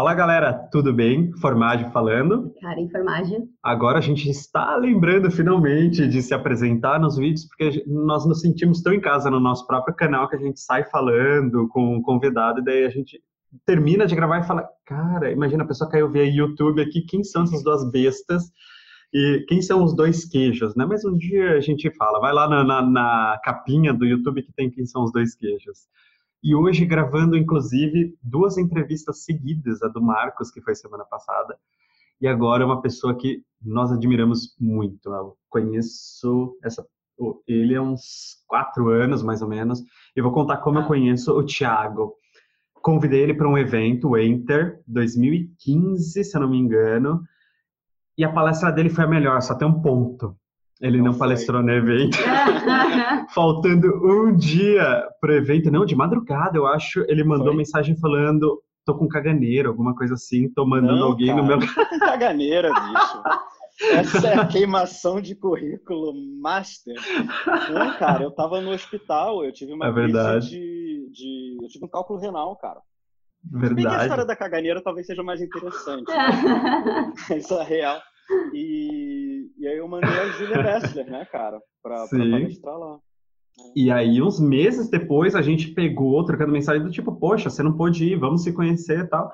Fala galera, tudo bem? Formagem falando. Karen Formagem. Agora a gente está lembrando finalmente de se apresentar nos vídeos, porque nós nos sentimos tão em casa no nosso próprio canal que a gente sai falando com um convidado e daí a gente termina de gravar e fala: Cara, imagina a pessoa caiu via YouTube aqui, quem são essas duas bestas? E quem são os dois queijos, né? Mas um dia a gente fala, vai lá na, na, na capinha do YouTube que tem quem são os dois queijos. E hoje gravando, inclusive, duas entrevistas seguidas, a do Marcos, que foi semana passada, e agora uma pessoa que nós admiramos muito. Eu conheço essa, ele há uns quatro anos, mais ou menos, e vou contar como eu conheço o Thiago. Convidei ele para um evento, o Enter, 2015, se eu não me engano, e a palestra dele foi a melhor, só tem um ponto. Ele não, não palestrou no evento. Faltando um dia pro evento, não, de madrugada, eu acho, ele mandou foi. mensagem falando: tô com caganeira, alguma coisa assim, tô mandando não, alguém cara, no meu. Caganeira, bicho. Essa é a queimação de currículo master. Não, cara, eu tava no hospital, eu tive uma é verdade. de, de. Eu tive um cálculo renal, cara. Verdade. a história da caganeira talvez seja mais interessante. Né? Isso é real. E, e aí eu mandei a Julia Bessler, né, cara, pra, pra palestrar lá. E aí, uns meses depois, a gente pegou, trocando mensagem do tipo, poxa, você não pôde ir, vamos se conhecer e tal.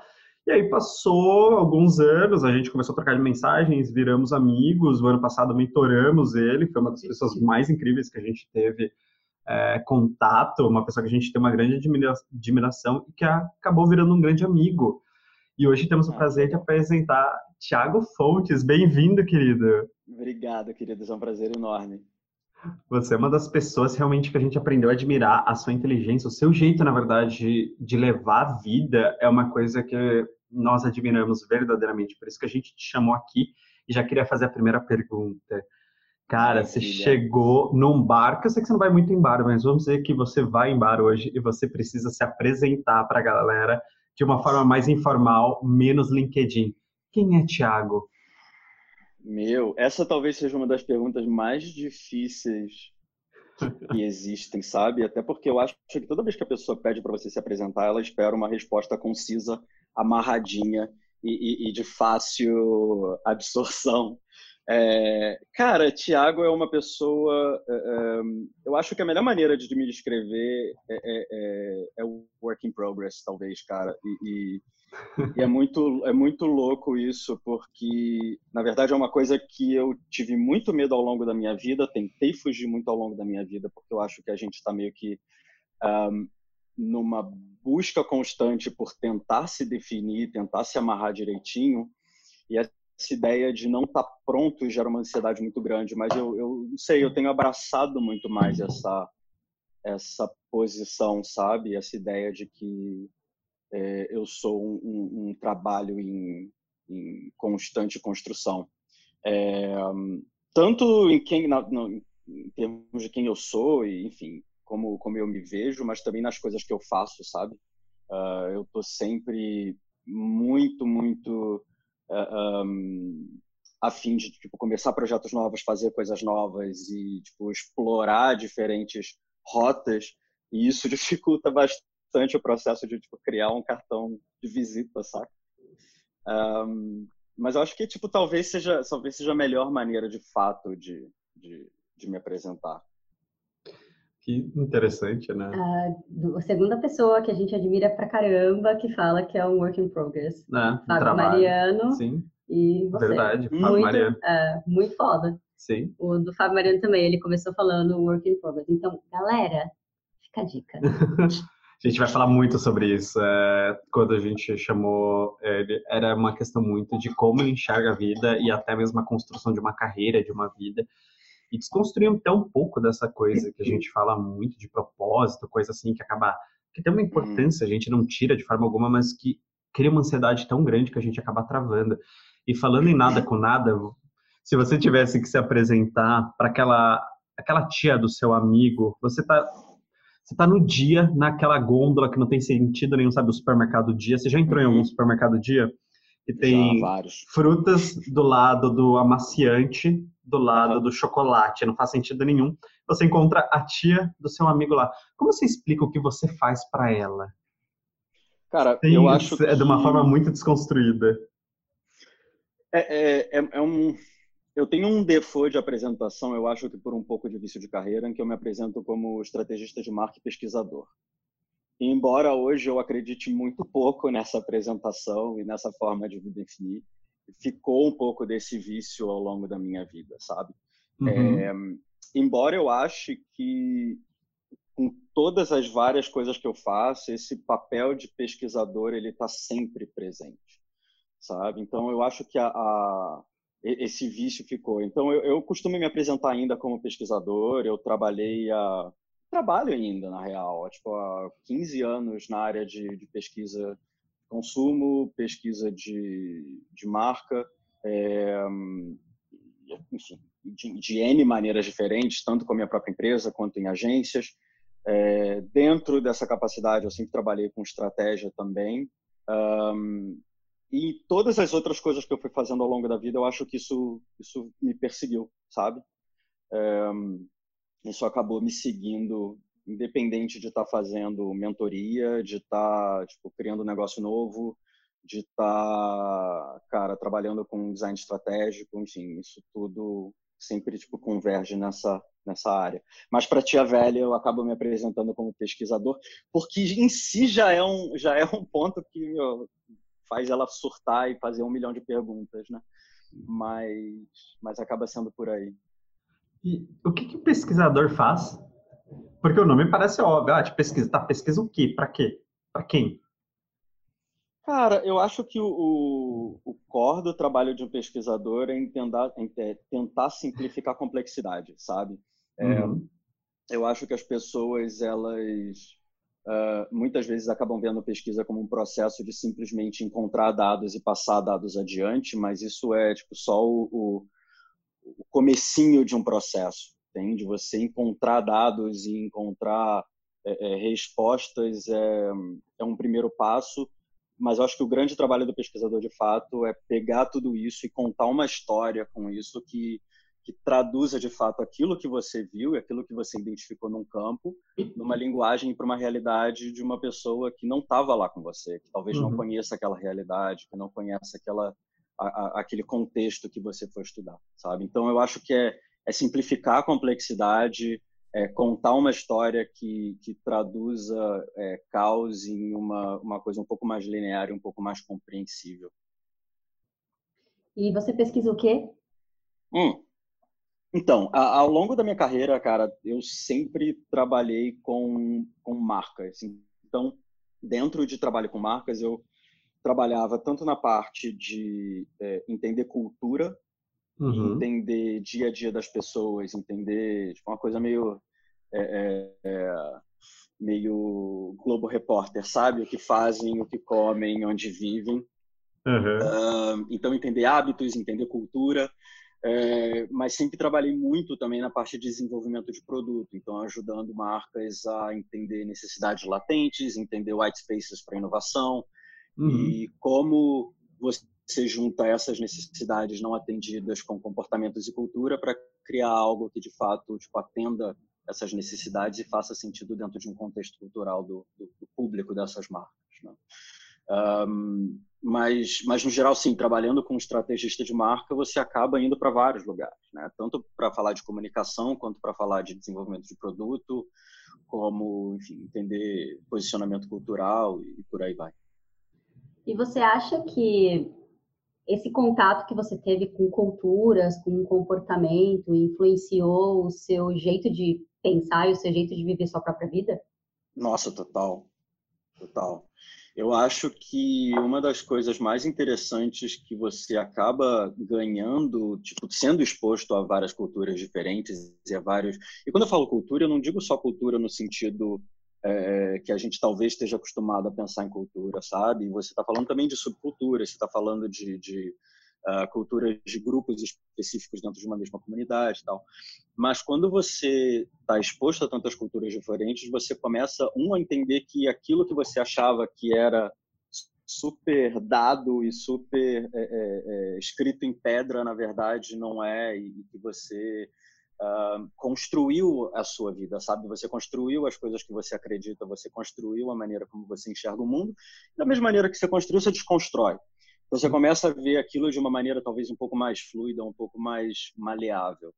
E aí passou alguns anos, a gente começou a trocar de mensagens, viramos amigos. O ano passado mentoramos ele, foi uma das pessoas mais incríveis que a gente teve é, contato, uma pessoa que a gente tem uma grande admiração e que acabou virando um grande amigo. E hoje temos o ah, prazer de apresentar Tiago Fontes. Bem-vindo, querido. Obrigado, querido. É um prazer enorme. Você é uma das pessoas realmente que a gente aprendeu a admirar a sua inteligência, o seu jeito, na verdade, de levar a vida é uma coisa que nós admiramos verdadeiramente. Por isso que a gente te chamou aqui e já queria fazer a primeira pergunta. Cara, você chegou num bar, que eu sei que você não vai muito em bar, mas vamos dizer que você vai em bar hoje e você precisa se apresentar para a galera de uma forma mais informal, menos LinkedIn. Quem é Tiago? Meu, essa talvez seja uma das perguntas mais difíceis que existem, sabe? Até porque eu acho que toda vez que a pessoa pede para você se apresentar, ela espera uma resposta concisa, amarradinha e, e, e de fácil absorção. É, cara, Tiago é uma pessoa. É, é, eu acho que a melhor maneira de me descrever é, é, é, é o work in progress, talvez, cara. E, e é muito, é muito louco isso, porque, na verdade, é uma coisa que eu tive muito medo ao longo da minha vida, tentei fugir muito ao longo da minha vida, porque eu acho que a gente está meio que um, numa busca constante por tentar se definir, tentar se amarrar direitinho, e essa ideia de não estar tá pronto gera uma ansiedade muito grande, mas eu, eu não sei, eu tenho abraçado muito mais essa, essa posição, sabe? Essa ideia de que é, eu sou um, um, um trabalho em, em, constante construção. É, tanto em quem, na, no, em termos de quem eu sou e, enfim, como, como eu me vejo, mas também nas coisas que eu faço, sabe? Uh, eu tô sempre muito, muito uh, ah, um, a fim de tipo, começar projetos novos, fazer coisas novas e tipo, explorar diferentes rotas. E isso dificulta bastante bastante o processo de tipo, criar um cartão de visita, saca? Um, mas eu acho que tipo talvez seja talvez seja a melhor maneira de fato de, de, de me apresentar. Que interessante, né? a segunda pessoa que a gente admira pra caramba que fala que é um work in progress. É, Fábio Mariano. Sim. E você. Verdade, Fábio muito, Mariano. É, muito foda. Sim. O do Fábio Mariano também, ele começou falando work in progress. Então, galera, fica a dica. A gente vai falar muito sobre isso. É, quando a gente chamou ele, era uma questão muito de como ele enxerga a vida e até mesmo a construção de uma carreira, de uma vida. E desconstruir até um pouco dessa coisa que a gente fala muito de propósito, coisa assim que acaba. que tem uma importância, a gente não tira de forma alguma, mas que cria uma ansiedade tão grande que a gente acaba travando. E falando em nada com nada, se você tivesse que se apresentar para aquela aquela tia do seu amigo, você tá você está no dia, naquela gôndola que não tem sentido nenhum, sabe, o supermercado dia. Você já entrou em algum uhum. supermercado dia? Que tem frutas do lado do amaciante, do lado uhum. do chocolate. Não faz sentido nenhum. Você encontra a tia do seu amigo lá. Como você explica o que você faz para ela? Cara, Sim, eu acho é que... de uma forma muito desconstruída. É, é, é, é um eu tenho um default de apresentação, eu acho que por um pouco de vício de carreira, em que eu me apresento como estrategista de marca e pesquisador. E embora hoje eu acredite muito pouco nessa apresentação e nessa forma de me definir, ficou um pouco desse vício ao longo da minha vida, sabe? Uhum. É, embora eu ache que com todas as várias coisas que eu faço, esse papel de pesquisador ele está sempre presente, sabe? Então eu acho que a, a esse vício ficou. Então, eu, eu costumo me apresentar ainda como pesquisador, eu trabalhei a... Trabalho ainda, na real, tipo, há 15 anos na área de, de pesquisa de consumo, pesquisa de, de marca, é, enfim, de, de N maneiras diferentes, tanto com a minha própria empresa quanto em agências. É, dentro dessa capacidade, eu sempre trabalhei com estratégia também. Um, e todas as outras coisas que eu fui fazendo ao longo da vida, eu acho que isso, isso me perseguiu, sabe? É, isso acabou me seguindo, independente de estar tá fazendo mentoria, de estar tá, tipo, criando um negócio novo, de estar, tá, cara, trabalhando com design estratégico, enfim, isso tudo sempre tipo converge nessa nessa área. Mas para tia velha eu acabo me apresentando como pesquisador, porque em si já é um já é um ponto que meu, faz ela surtar e fazer um milhão de perguntas, né? Mas, mas acaba sendo por aí. E o que, que o pesquisador faz? Porque o nome parece óbvio. Ah, de pesquisa. Tá, pesquisa o quê? Para quê? Para quem? Cara, eu acho que o, o, o core do trabalho de um pesquisador é, entender, é tentar simplificar a complexidade, sabe? É, uhum. Eu acho que as pessoas, elas uh, muitas vezes acabam vendo pesquisa como um processo de simplesmente encontrar dados e passar dados adiante, mas isso é tipo só o, o, o comecinho de um processo, entende? Você encontrar dados e encontrar é, é, respostas é, é um primeiro passo, mas eu acho que o grande trabalho do pesquisador de fato é pegar tudo isso e contar uma história com isso que que traduza de fato aquilo que você viu e aquilo que você identificou num campo, numa linguagem para uma realidade de uma pessoa que não estava lá com você, que talvez uhum. não conheça aquela realidade, que não conheça aquela a, a, aquele contexto que você foi estudar, sabe? Então eu acho que é, é simplificar a complexidade, é contar uma história que, que traduza é, caos em uma, uma coisa um pouco mais linear e um pouco mais compreensível. E você pesquisa o quê? Hum, então, a, ao longo da minha carreira, cara, eu sempre trabalhei com, com marcas. Então, dentro de trabalho com marcas, eu trabalhava tanto na parte de é, entender cultura, uhum. entender dia a dia das pessoas, entender tipo, uma coisa meio é, é, é, meio Globo Repórter, sabe? O que fazem, o que comem, onde vivem. Uhum. Uh, então, entender hábitos, entender cultura. É, mas sempre trabalhei muito também na parte de desenvolvimento de produto, então ajudando marcas a entender necessidades latentes, entender white spaces para inovação uhum. e como você junta essas necessidades não atendidas com comportamentos e cultura para criar algo que de fato tipo, atenda essas necessidades e faça sentido dentro de um contexto cultural do, do, do público dessas marcas. Né? Um, mas, mas no geral, sim, trabalhando com estrategista de marca, você acaba indo para vários lugares, né? Tanto para falar de comunicação, quanto para falar de desenvolvimento de produto, como, enfim, entender posicionamento cultural e por aí vai. E você acha que esse contato que você teve com culturas, com comportamento, influenciou o seu jeito de pensar e o seu jeito de viver sua própria vida? Nossa, total. Total. Eu acho que uma das coisas mais interessantes que você acaba ganhando, tipo, sendo exposto a várias culturas diferentes e a vários. E quando eu falo cultura, eu não digo só cultura no sentido é, que a gente talvez esteja acostumado a pensar em cultura, sabe? Você está falando também de subcultura, você está falando de, de uh, culturas de grupos específicos dentro de uma mesma comunidade, tal. Mas quando você está exposto a tantas culturas diferentes, você começa um a entender que aquilo que você achava que era super dado e super é, é, é, escrito em pedra, na verdade, não é, e que você uh, construiu a sua vida, sabe? Você construiu as coisas que você acredita, você construiu a maneira como você enxerga o mundo. Da mesma maneira que você construiu, você desconstrói. Você começa a ver aquilo de uma maneira talvez um pouco mais fluida, um pouco mais maleável.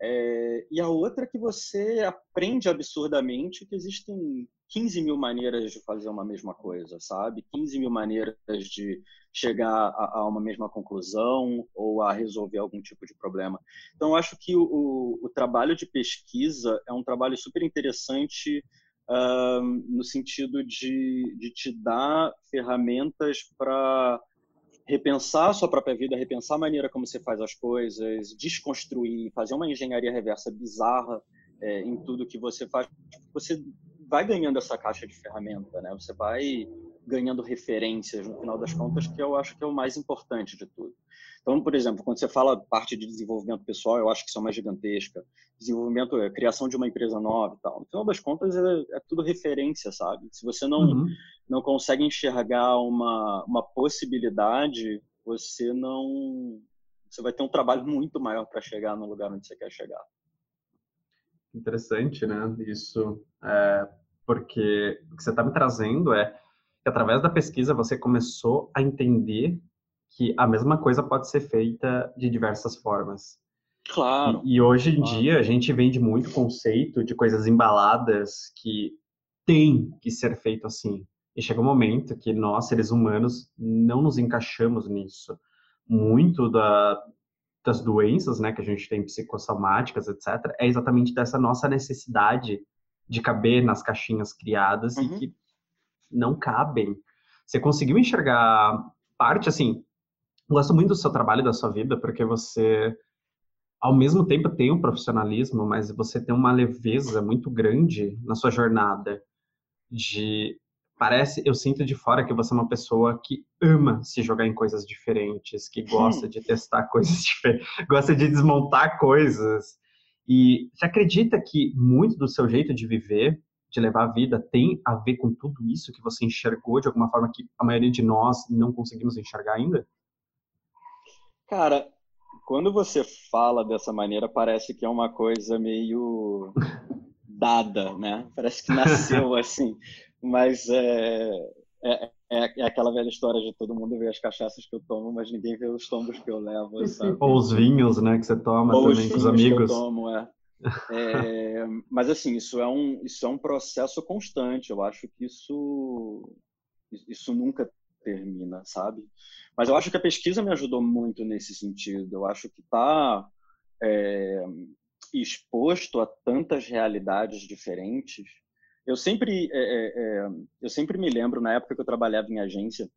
É, e a outra é que você aprende absurdamente que existem 15 mil maneiras de fazer uma mesma coisa, sabe? 15 mil maneiras de chegar a, a uma mesma conclusão ou a resolver algum tipo de problema. Então, acho que o, o, o trabalho de pesquisa é um trabalho super interessante uh, no sentido de, de te dar ferramentas para repensar a sua própria vida, repensar a maneira como você faz as coisas, desconstruir, fazer uma engenharia reversa bizarra é, em tudo que você faz. Você vai ganhando essa caixa de ferramenta, né? Você vai ganhando referências no final das contas, que eu acho que é o mais importante de tudo. Então, por exemplo, quando você fala parte de desenvolvimento pessoal, eu acho que isso é uma gigantesca. Desenvolvimento, é, criação de uma empresa nova e tal. No final das contas, é, é tudo referência, sabe? Se você não, uhum. Não consegue enxergar uma, uma possibilidade, você não. Você vai ter um trabalho muito maior para chegar no lugar onde você quer chegar. Interessante, né? Isso, é, porque o que você está me trazendo é que através da pesquisa você começou a entender que a mesma coisa pode ser feita de diversas formas. Claro. E, e hoje em claro. dia a gente vende muito conceito de coisas embaladas que tem que ser feito assim. E chega um momento que nós, seres humanos, não nos encaixamos nisso. Muito da, das doenças, né, que a gente tem psicossomáticas, etc., é exatamente dessa nossa necessidade de caber nas caixinhas criadas uhum. e que não cabem. Você conseguiu enxergar parte, assim, gosto muito do seu trabalho, da sua vida, porque você, ao mesmo tempo, tem um profissionalismo, mas você tem uma leveza muito grande na sua jornada. De parece, eu sinto de fora que você é uma pessoa que ama se jogar em coisas diferentes, que gosta de testar coisas diferentes, gosta de desmontar coisas. E você acredita que muito do seu jeito de viver, de levar a vida, tem a ver com tudo isso que você enxergou de alguma forma que a maioria de nós não conseguimos enxergar ainda? Cara, quando você fala dessa maneira, parece que é uma coisa meio dada, né? Parece que nasceu assim. Mas é, é, é, é, aquela velha história de todo mundo ver as cachaças que eu tomo, mas ninguém vê os tombos que eu levo, sabe? Ou os vinhos, né, que você toma Ou também com os amigos. Que eu tomo, é. é. mas assim, isso é um isso é um processo constante. Eu acho que isso isso nunca termina, sabe? Mas eu acho que a pesquisa me ajudou muito nesse sentido. Eu acho que está é, exposto a tantas realidades diferentes. Eu sempre, é, é, é, eu sempre me lembro, na época que eu trabalhava em agência,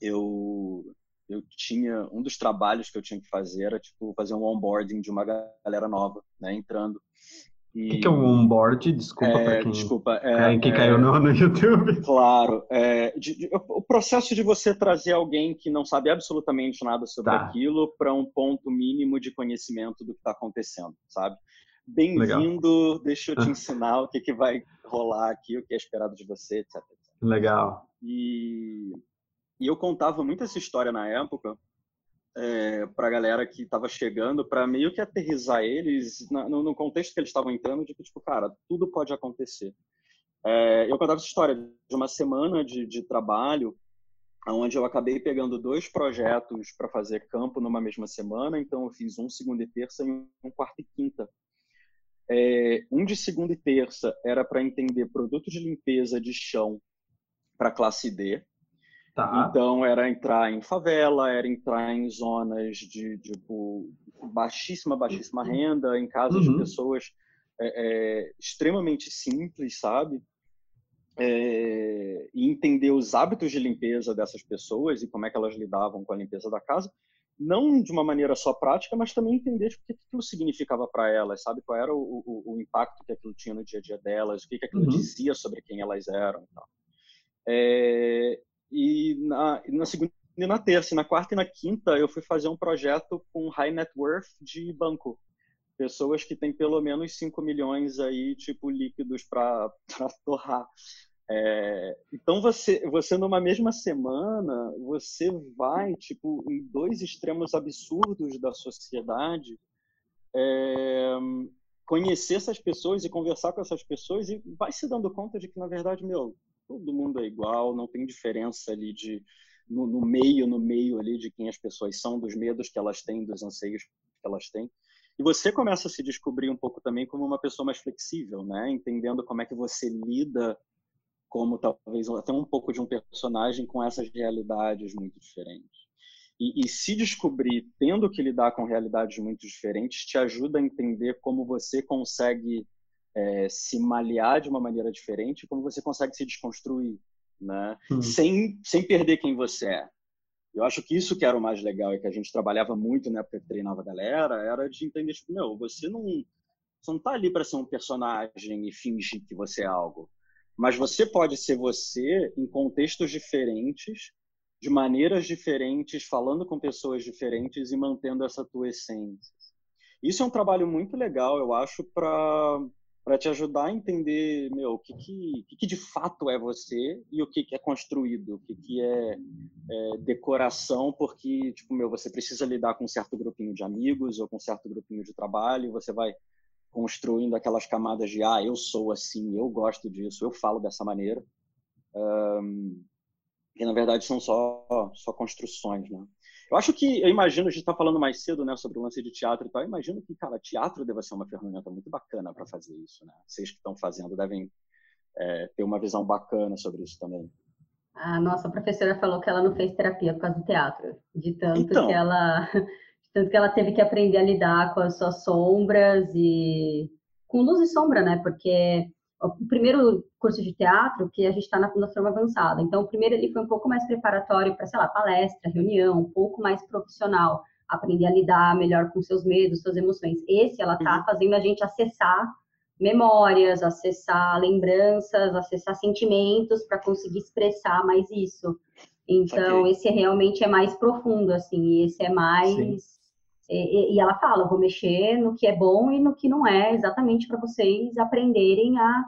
eu, eu tinha, um dos trabalhos que eu tinha que fazer era, tipo, fazer um onboarding de uma galera nova, né, entrando. O que, que, é um onboard? Desculpa é, para quem, desculpa, é, quem caiu no, no YouTube. Claro. É, de, de, o processo de você trazer alguém que não sabe absolutamente nada sobre tá. aquilo para um ponto mínimo de conhecimento do que está acontecendo, sabe? Bem-vindo, deixa eu te ensinar o que, que vai rolar aqui, o que é esperado de você, etc. etc. Legal. E, e eu contava muito essa história na época, é, para a galera que estava chegando, para meio que aterrizar eles na, no, no, contexto que eles estavam entrando, de que, tipo, cara, tudo pode acontecer. É, eu contava essa história de uma semana de, de trabalho, onde eu acabei pegando dois projetos para fazer campo numa mesma semana, então eu fiz um segunda e terça e um quarta e quinta. É, um de segunda e terça era para entender produto de limpeza de chão para classe D, Tá. Então era entrar em favela, era entrar em zonas de tipo baixíssima, baixíssima uhum. renda, em casas uhum. de pessoas é, é, extremamente simples, sabe? É, e entender os hábitos de limpeza dessas pessoas e como é que elas lidavam com a limpeza da casa, não de uma maneira só prática, mas também entender tipo, o que aquilo significava para elas, sabe? Qual era o, o, o, impacto que aquilo tinha no dia a dia delas, o que, que aquilo uhum. dizia sobre quem elas eram. Então. É, e na, na segunda e na terça. E na quarta e na quinta eu fui fazer um projeto com high net worth de banco. Pessoas que têm pelo menos 5 milhões aí, tipo, líquidos para torrar. É, então você, você numa mesma semana, você vai, tipo, em dois extremos absurdos da sociedade, é, conhecer essas pessoas e conversar com essas pessoas e vai se dando conta de que, na verdade, meu, todo mundo é igual, não tem diferença ali de no, no, meio, no meio ali de quem as pessoas são, dos medos que elas têm, dos anseios que elas têm. E você começa a se descobrir um pouco também como uma pessoa mais flexível, né? Entendendo como é que você lida como talvez até um pouco de um personagem com essas realidades muito diferentes. E, e, se descobrir tendo que lidar com realidades muito diferentes te ajuda a entender como você consegue é, se malear de uma maneira diferente, como você consegue se desconstruir, né? Hum. Sem, sem perder quem você é. Eu acho que isso que era o mais legal e que a gente trabalhava muito na época que treinava a galera, era de entender, tipo, meu, você não, você não tá ali para ser um personagem e fingir que você é algo. Mas você pode ser você em contextos diferentes, de maneiras diferentes, falando com pessoas diferentes e mantendo essa tua essência. Isso é um trabalho muito legal, eu acho, para para te ajudar a entender, meu, o que que, que, que, de fato é você e o que, que é construído, o que, que é, é, decoração, porque, tipo, meu, você precisa lidar com um certo grupinho de amigos ou com um certo grupinho de trabalho, você vai construindo aquelas camadas de, ah, eu sou assim, eu gosto disso, eu falo dessa maneira. Um, que, na verdade, são só, só construções, né? Eu acho que, eu imagino, a gente está falando mais cedo, né, sobre o lance de teatro e tal, eu imagino que, cara, teatro deve ser uma ferramenta muito bacana para fazer isso, né? Vocês que estão fazendo devem é, ter uma visão bacana sobre isso também. A nossa professora falou que ela não fez terapia por causa do teatro, de tanto então, que ela, tanto que ela teve que aprender a lidar com as suas sombras e com luz e sombra, né? Porque o primeiro curso de teatro que a gente está na, forma avançada. Então, o primeiro ele foi um pouco mais preparatório para, sei lá, palestra, reunião, um pouco mais profissional, aprender a lidar melhor com seus medos, suas emoções. Esse, ela está uhum. fazendo a gente acessar memórias, acessar lembranças, acessar sentimentos para conseguir expressar mais isso. Então, okay. esse realmente é mais profundo, assim, esse é mais e, e, ela fala, vou mexer no que é bom e no que não é, exatamente para vocês aprenderem a,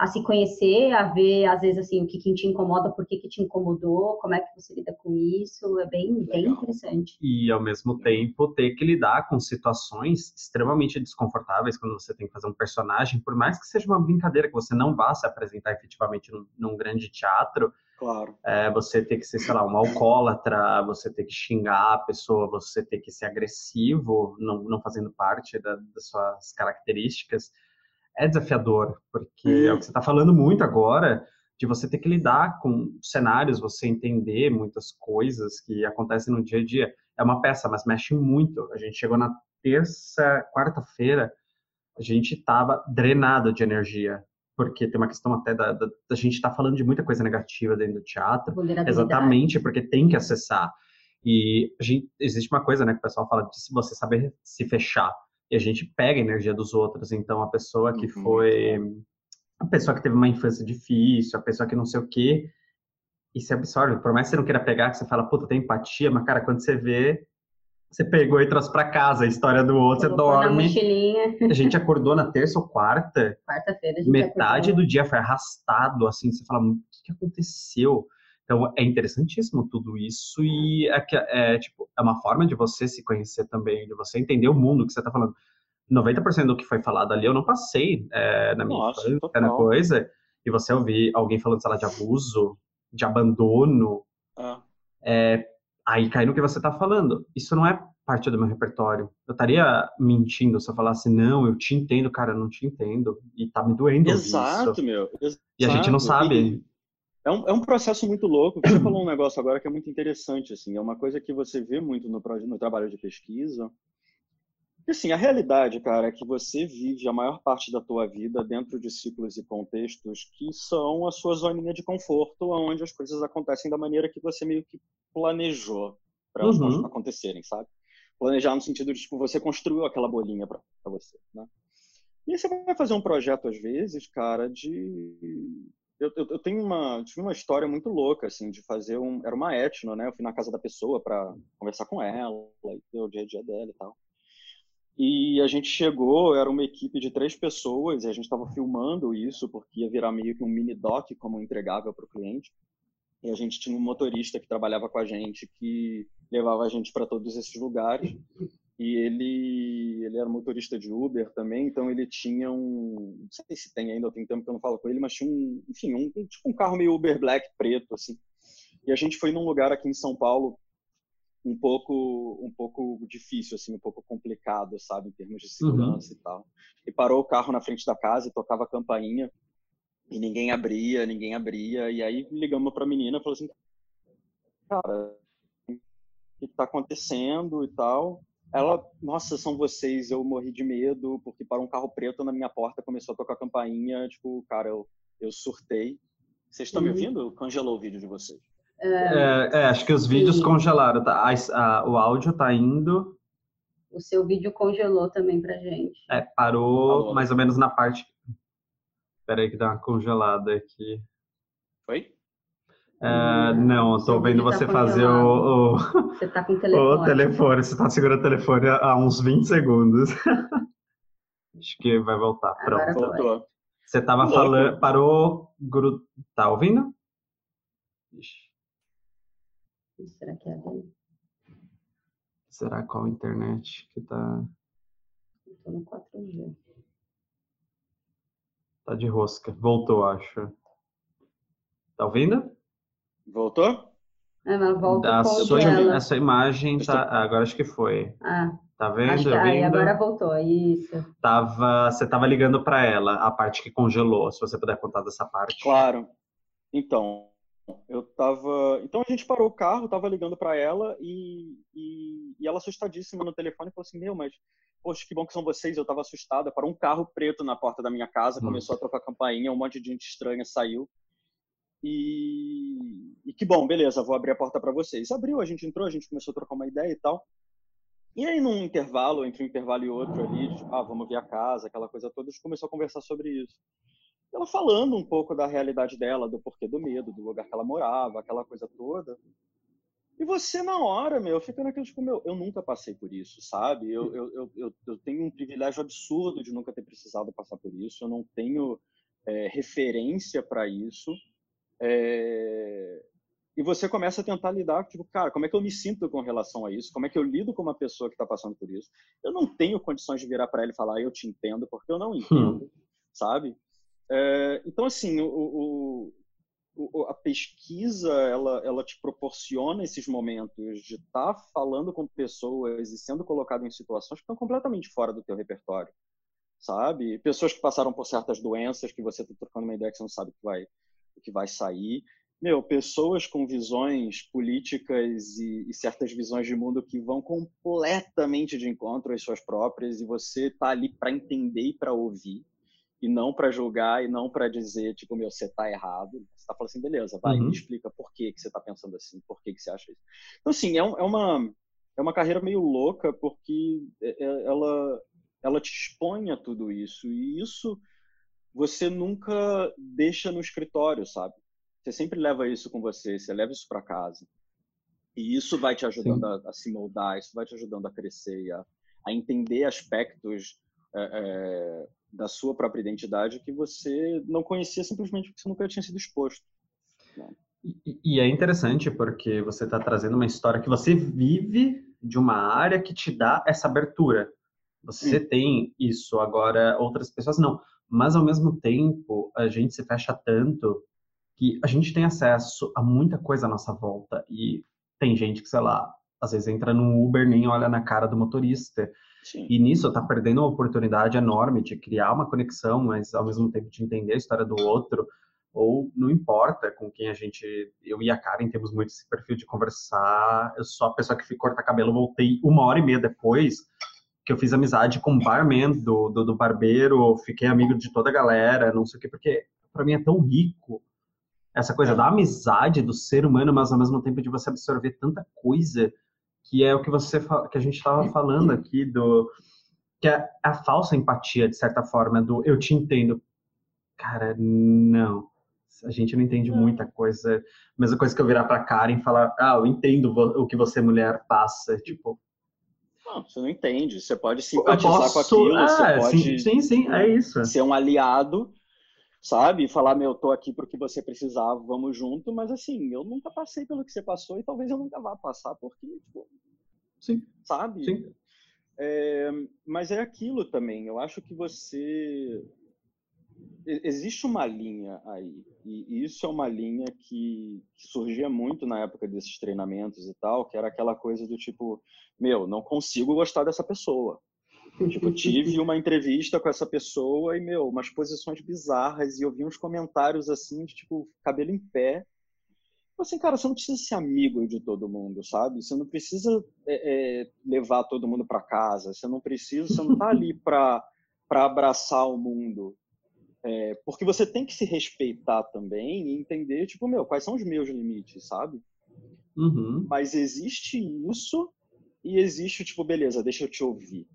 a se conhecer, a ver, às vezes, assim, o que, que te incomoda, por que, que te incomodou, como é que você lida com isso, é bem, bem interessante. E, ao mesmo tempo, ter que lidar com situações extremamente desconfortáveis quando você tem que fazer um personagem, por mais que seja uma brincadeira, que você não vá se apresentar efetivamente num, num grande teatro, Claro. É, você ter que ser, sei lá, um alcoólatra, você ter que xingar a pessoa, você ter que ser agressivo, não, não fazendo parte da, das suas características, é desafiador, porque é o que você está falando muito agora, de você ter que lidar com cenários, você entender muitas coisas que acontecem no dia a dia. É uma peça, mas mexe muito. A gente chegou na terça, quarta-feira, a gente estava drenado de energia porque tem uma questão até da, da, da gente estar tá falando de muita coisa negativa dentro do teatro, exatamente porque tem que acessar. E gente, existe uma coisa, né, que o pessoal fala de você saber se fechar. E a gente pega a energia dos outros. Então, a pessoa que uhum. foi. A pessoa que teve uma infância difícil, a pessoa que não sei o quê, e se absorve. Por mais que você não queira pegar, que você fala, puta, tem empatia, mas, cara, quando você vê, você pegou e trouxe para casa a história do outro, você dorme. A gente acordou na terça ou quarta. Quarta-feira. Metade acordou. do dia foi arrastado, assim, você fala, o que, que aconteceu? Então é interessantíssimo tudo isso e é, que, é, tipo, é uma forma de você se conhecer também, de você entender o mundo que você está falando. 90% do que foi falado ali eu não passei é, na minha Nossa, infância, na coisa. E você ouvir alguém falando, sei lá, de abuso, de abandono, ah. é, Aí cai no que você está falando. Isso não é parte do meu repertório. Eu estaria mentindo se eu falasse, não, eu te entendo, cara, eu não te entendo. E tá me doendo. Exato, isso. meu. Exato. E a gente não sabe. É um, é um processo muito louco. Você falou um negócio agora que é muito interessante, assim. É uma coisa que você vê muito no, no trabalho de pesquisa, assim, a realidade, cara, é que você vive a maior parte da tua vida dentro de ciclos e contextos que são a sua zoninha de conforto, onde as coisas acontecem da maneira que você meio que planejou para elas uhum. acontecerem, sabe? Planejar no sentido de, tipo, você construiu aquela bolinha para você, né? E aí você vai fazer um projeto, às vezes, cara, de... Eu, eu, eu tenho uma, tive uma história muito louca, assim, de fazer um... Era uma etno, né? Eu fui na casa da pessoa para conversar com ela, e ver o dia a dia dela e tal. E a gente chegou, era uma equipe de três pessoas, e a gente estava filmando isso, porque ia virar meio que um mini doc como entregável para o cliente. E a gente tinha um motorista que trabalhava com a gente, que levava a gente para todos esses lugares. e ele, ele era motorista de Uber também, então ele tinha um, não sei se tem ainda, tem tempo que eu não falo com ele, mas tinha um, enfim, um, tipo um carro meio Uber Black preto, assim. E a gente foi num lugar aqui em São Paulo um pouco um pouco difícil assim um pouco complicado sabe em termos de uhum. segurança uhum. e tal e parou o carro na frente da casa e tocava a campainha e ninguém abria ninguém abria e aí ligamos para a menina falou assim cara o que está acontecendo e tal ela nossa são vocês eu morri de medo porque parou um carro preto na minha porta começou a tocar a campainha tipo cara eu eu surtei vocês estão uhum. me ouvindo congelou o vídeo de vocês é, é, acho que os vídeos e... congelaram. Tá? A, a, o áudio tá indo. O seu vídeo congelou também pra gente. É, parou mais ou menos na parte. Espera aí que dá uma congelada aqui. Foi? É, não, eu tô vendo tá você fazer o, o, Você tá com o telefone. O telefone, você tá segurando o telefone há uns 20 segundos. Acho que vai voltar. Pronto. Voltou. Você tava falando. Parou. Gru... Tá ouvindo? Ixi. Será que é a dele? Será qual internet que tá. Estou no 4G. Tá de rosca. Voltou, acho. Tá ouvindo? Voltou? É, mas volta a sua, essa imagem tá. Agora acho que foi. Ah. Tá vendo? Acho que, aí agora voltou, isso. Tava, você tava ligando para ela, a parte que congelou, se você puder contar dessa parte. Claro. Então, eu tava. Então a gente parou o carro, tava ligando para ela e, e, e, ela assustadíssima no telefone falou assim: Meu, mas, poxa, que bom que são vocês. Eu tava assustada. Parou um carro preto na porta da minha casa, começou a tocar campainha, um monte de gente estranha saiu. E, e que bom, beleza, vou abrir a porta para vocês. Abriu, a gente entrou, a gente começou a trocar uma ideia e tal. E aí, num intervalo, entre um intervalo e outro ali, tipo, ah, vamos ver a casa, aquela coisa toda, a gente começou a conversar sobre isso ela falando um pouco da realidade dela, do porquê do medo, do lugar que ela morava, aquela coisa toda. E você, na hora, meu, fica naquele tipo, meu, eu nunca passei por isso, sabe? Eu, eu, eu, eu tenho um privilégio absurdo de nunca ter precisado passar por isso, eu não tenho é, referência para isso. É... E você começa a tentar lidar, tipo, cara, como é que eu me sinto com relação a isso? Como é que eu lido com uma pessoa que está passando por isso? Eu não tenho condições de virar para ela e falar, eu te entendo, porque eu não entendo, hum. sabe? É, então, assim, o, o, a pesquisa, ela, ela te proporciona esses momentos de estar tá falando com pessoas e sendo colocado em situações que estão completamente fora do teu repertório, sabe? Pessoas que passaram por certas doenças que você está trocando uma ideia que você não sabe que vai, que vai sair. Meu, pessoas com visões políticas e, e certas visões de mundo que vão completamente de encontro às suas próprias e você está ali para entender e para ouvir e não para julgar e não para dizer, tipo, meu, você tá errado. Você tá falando assim, beleza, vai, uhum. me explica por que, que você tá pensando assim, por que, que você acha isso. Então, assim, é, um, é, uma, é uma carreira meio louca porque é, é, ela, ela te expõe a tudo isso. E isso você nunca deixa no escritório, sabe? Você sempre leva isso com você, você leva isso para casa. E isso vai te ajudando a, a, se moldar, isso vai te ajudando a crescer e a, a entender aspectos é, é, da sua própria identidade que você não conhecia simplesmente porque você nunca tinha sido exposto. Né? E, e é interessante porque você está trazendo uma história que você vive de uma área que te dá essa abertura. Você tem isso, agora outras pessoas não. Mas ao mesmo tempo, a gente se fecha tanto que a gente tem acesso a muita coisa à nossa volta. E tem gente que, sei lá, às vezes entra no Uber nem olha na cara do motorista. Sim. E nisso está perdendo uma oportunidade enorme de criar uma conexão, mas ao mesmo tempo de entender a história do outro. Ou não importa com quem a gente. Eu e a Karen temos muito esse perfil de conversar. Eu sou a pessoa que fui cortar cabelo, voltei uma hora e meia depois que eu fiz amizade com o barman do, do, do barbeiro, fiquei amigo de toda a galera, não sei o quê, porque para mim é tão rico essa coisa da amizade do ser humano, mas ao mesmo tempo de você absorver tanta coisa que é o que você que a gente estava falando aqui do que é a falsa empatia de certa forma do eu te entendo. Cara não. A gente não entende muita coisa. Mesma coisa que eu virar para Karen e falar ah eu entendo o que você mulher passa tipo. Não, você não entende. Você pode simpatizar posso, com aquilo é, você pode sim, sim sim é isso. ser um aliado sabe? Falar, meu, tô aqui porque você precisava, vamos junto, mas assim, eu nunca passei pelo que você passou e talvez eu nunca vá passar, porque, tipo, Sim. sabe? Sim. É, mas é aquilo também. Eu acho que você existe uma linha aí e isso é uma linha que, que, surgia muito na época desses treinamentos e tal, que era aquela coisa do tipo, meu, não consigo gostar dessa pessoa. Tipo, tive uma entrevista com essa pessoa e, meu, umas posições bizarras e eu vi uns comentários assim, de, tipo, cabelo em pé. Assim, cara, você não precisa ser amigo de todo mundo, sabe? Você não precisa é, é, levar todo mundo para casa. Você não precisa, você não tá ali para para abraçar o mundo. É, porque você tem que se respeitar também e entender, tipo, meu, quais são os meus limites, sabe? Uhum. Mas existe isso e existe, tipo, beleza, deixa eu te ouvir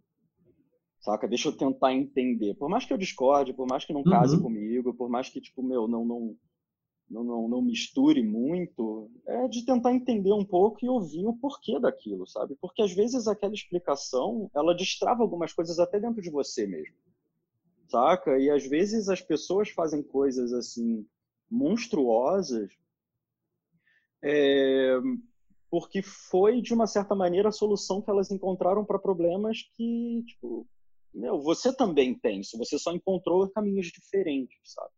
saca? Deixa eu tentar entender. Por mais que eu discorde, por mais que não case uhum. comigo, por mais que, tipo, meu, não, não, não, não, não misture muito, é de tentar entender um pouco e ouvir o porquê daquilo, sabe? Porque às vezes aquela explicação, ela destrava algumas coisas até dentro de você mesmo, saca? E às vezes as pessoas fazem coisas, assim, monstruosas, é, porque foi de uma certa maneira a solução que elas encontraram para problemas que tipo meu, você também tem, se você só encontrou caminhos diferentes, sabe?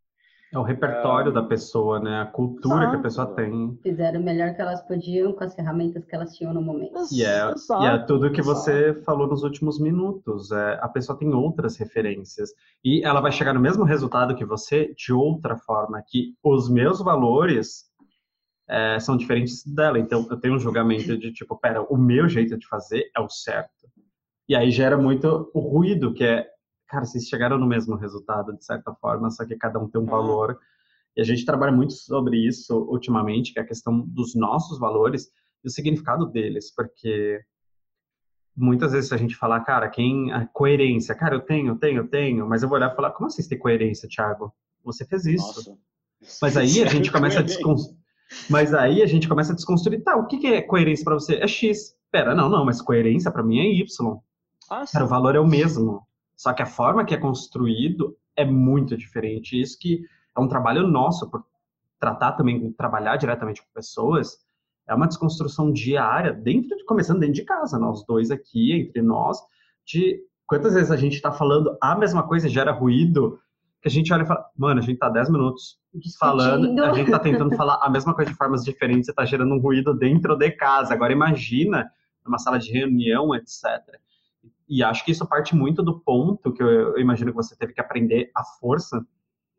É o repertório é... da pessoa, né? A cultura Exato. que a pessoa tem. Fizeram o melhor que elas podiam com as ferramentas que elas tinham no momento. E é, Exato. e é tudo que você falou nos últimos minutos. É, a pessoa tem outras referências. E ela vai chegar no mesmo resultado que você de outra forma. Que os meus valores é, são diferentes dela. Então, eu tenho um julgamento de tipo, pera, o meu jeito de fazer é o certo. E aí gera muito o ruído, que é, cara, vocês chegaram no mesmo resultado, de certa forma, só que cada um tem um valor. E a gente trabalha muito sobre isso ultimamente, que é a questão dos nossos valores e o significado deles, porque muitas vezes a gente fala, cara, quem a coerência, cara, eu tenho, eu tenho, eu tenho, mas eu vou olhar e falar, como assim você tem coerência, Thiago? Você fez isso. Nossa. Mas aí a gente começa a desconstruir. Mas aí a gente começa a desconstruir, tá, o que é coerência para você? É X. Pera, não, não, mas coerência para mim é Y. Ah, Cara, o valor é o mesmo. Só que a forma que é construído é muito diferente. Isso que é um trabalho nosso, por tratar também, trabalhar diretamente com pessoas, é uma desconstrução diária, dentro de, começando dentro de casa, nós dois aqui, entre nós, de quantas vezes a gente está falando a mesma coisa e gera ruído, que a gente olha e fala, mano, a gente está 10 minutos falando, a gente está tentando falar a mesma coisa de formas diferentes e está gerando um ruído dentro de casa. Agora imagina numa sala de reunião, etc. E acho que isso parte muito do ponto que eu, imagino que você teve que aprender a força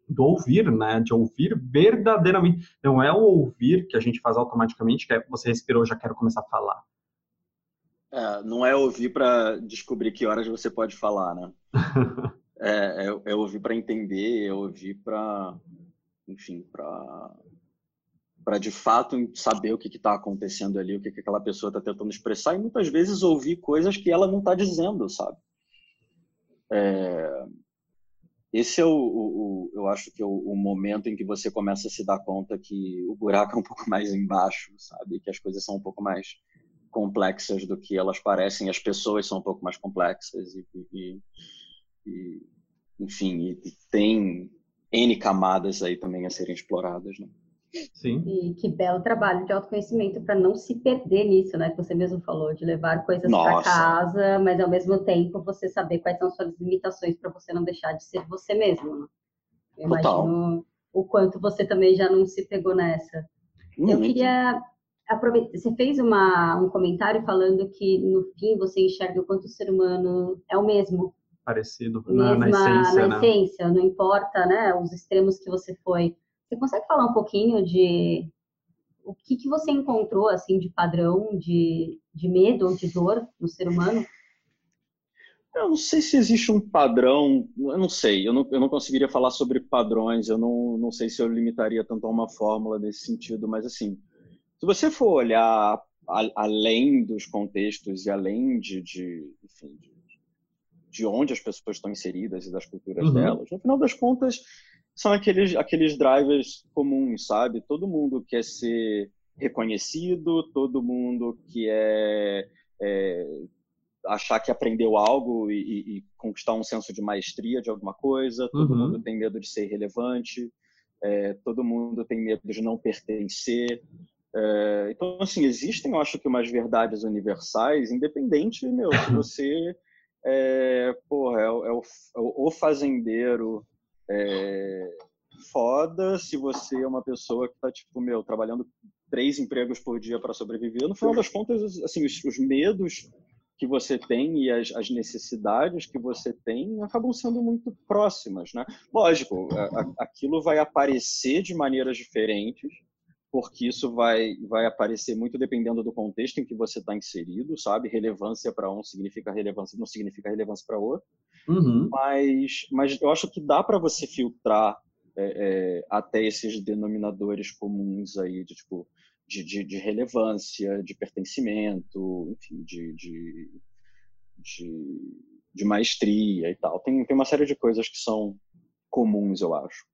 do ouvir, né? De ouvir verdadeiramente. Não é o ouvir que a gente faz automaticamente, que é você respirou, já quero começar a falar. É, não é ouvir para descobrir que horas você pode falar, né? é, é, é ouvir para entender, é ouvir para, enfim, para para de fato saber o que está acontecendo ali, o que, que aquela pessoa está tentando expressar e muitas vezes ouvir coisas que ela não está dizendo, sabe? É... Esse é o, o, o, eu acho que é o, o, momento em que você começa a se dar conta que o buraco é um pouco mais embaixo, sabe? Que as coisas são um pouco mais complexas do que elas parecem, as pessoas são um pouco mais complexas e, e, e enfim, e, e tem N camadas aí também a serem exploradas, né? Sim. E que belo trabalho de autoconhecimento para não se perder nisso, né? Que você mesmo falou, de levar coisas para casa, mas ao mesmo tempo você saber quais são suas limitações para você não deixar de ser você mesmo. Né? Eu Total. imagino o quanto você também já não se pegou nessa. Muito. Eu queria aproveitar. Você fez uma, um comentário falando que no fim você enxerga o quanto o ser humano é o mesmo. Parecido na, Mesma, na essência. Na né? essência, não importa né, os extremos que você foi. Você consegue falar um pouquinho de o que, que você encontrou assim de padrão de, de medo ou de dor no ser humano? Eu não sei se existe um padrão, eu não sei, eu não, eu não conseguiria falar sobre padrões, eu não, não sei se eu limitaria tanto a uma fórmula nesse sentido, mas assim, se você for olhar a, além dos contextos e além de, de, enfim, de, de, onde as pessoas estão inseridas e das culturas uhum. delas, no final das contas, são aqueles, aqueles drivers comuns, sabe? Todo mundo quer ser reconhecido, todo mundo quer é, achar que aprendeu algo e, e, conquistar um senso de maestria de alguma coisa, todo uhum. mundo tem medo de ser irrelevante, é, todo mundo tem medo de não pertencer. É, então, assim, existem, eu acho que umas verdades universais, independente, meu, se você é, porra, é, é, o, é o, fazendeiro é, foda se você é uma pessoa que tá, tipo, meu, trabalhando três empregos por dia para sobreviver. No final das contas, assim, os, os medos que você tem e as, as, necessidades que você tem acabam sendo muito próximas, né? Lógico, a, a, aquilo vai aparecer de maneiras diferentes, porque isso vai, vai aparecer muito dependendo do contexto em que você está inserido, sabe? Relevância para um significa relevância, não significa relevância para outro. Uhum. Mas, mas eu acho que dá para você filtrar é, é, até esses denominadores comuns aí de tipo de, de, de relevância, de pertencimento, enfim, de, de, de, de, maestria e tal. Tem, tem uma série de coisas que são comuns, eu acho.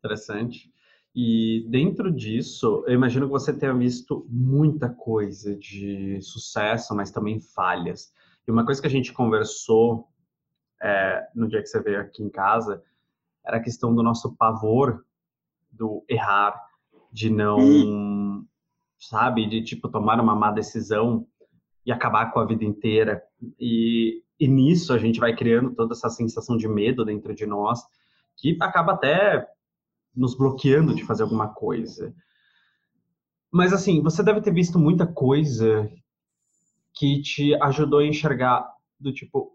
Interessante. E dentro disso, eu imagino que você tenha visto muita coisa de sucesso, mas também falhas. E uma coisa que a gente conversou é, no dia que você veio aqui em casa era a questão do nosso pavor do errar, de não hum sabe? De, tipo, tomar uma má decisão e acabar com a vida inteira. E, e nisso a gente vai criando toda essa sensação de medo dentro de nós, que acaba até nos bloqueando de fazer alguma coisa. Mas assim, você deve ter visto muita coisa que te ajudou a enxergar do tipo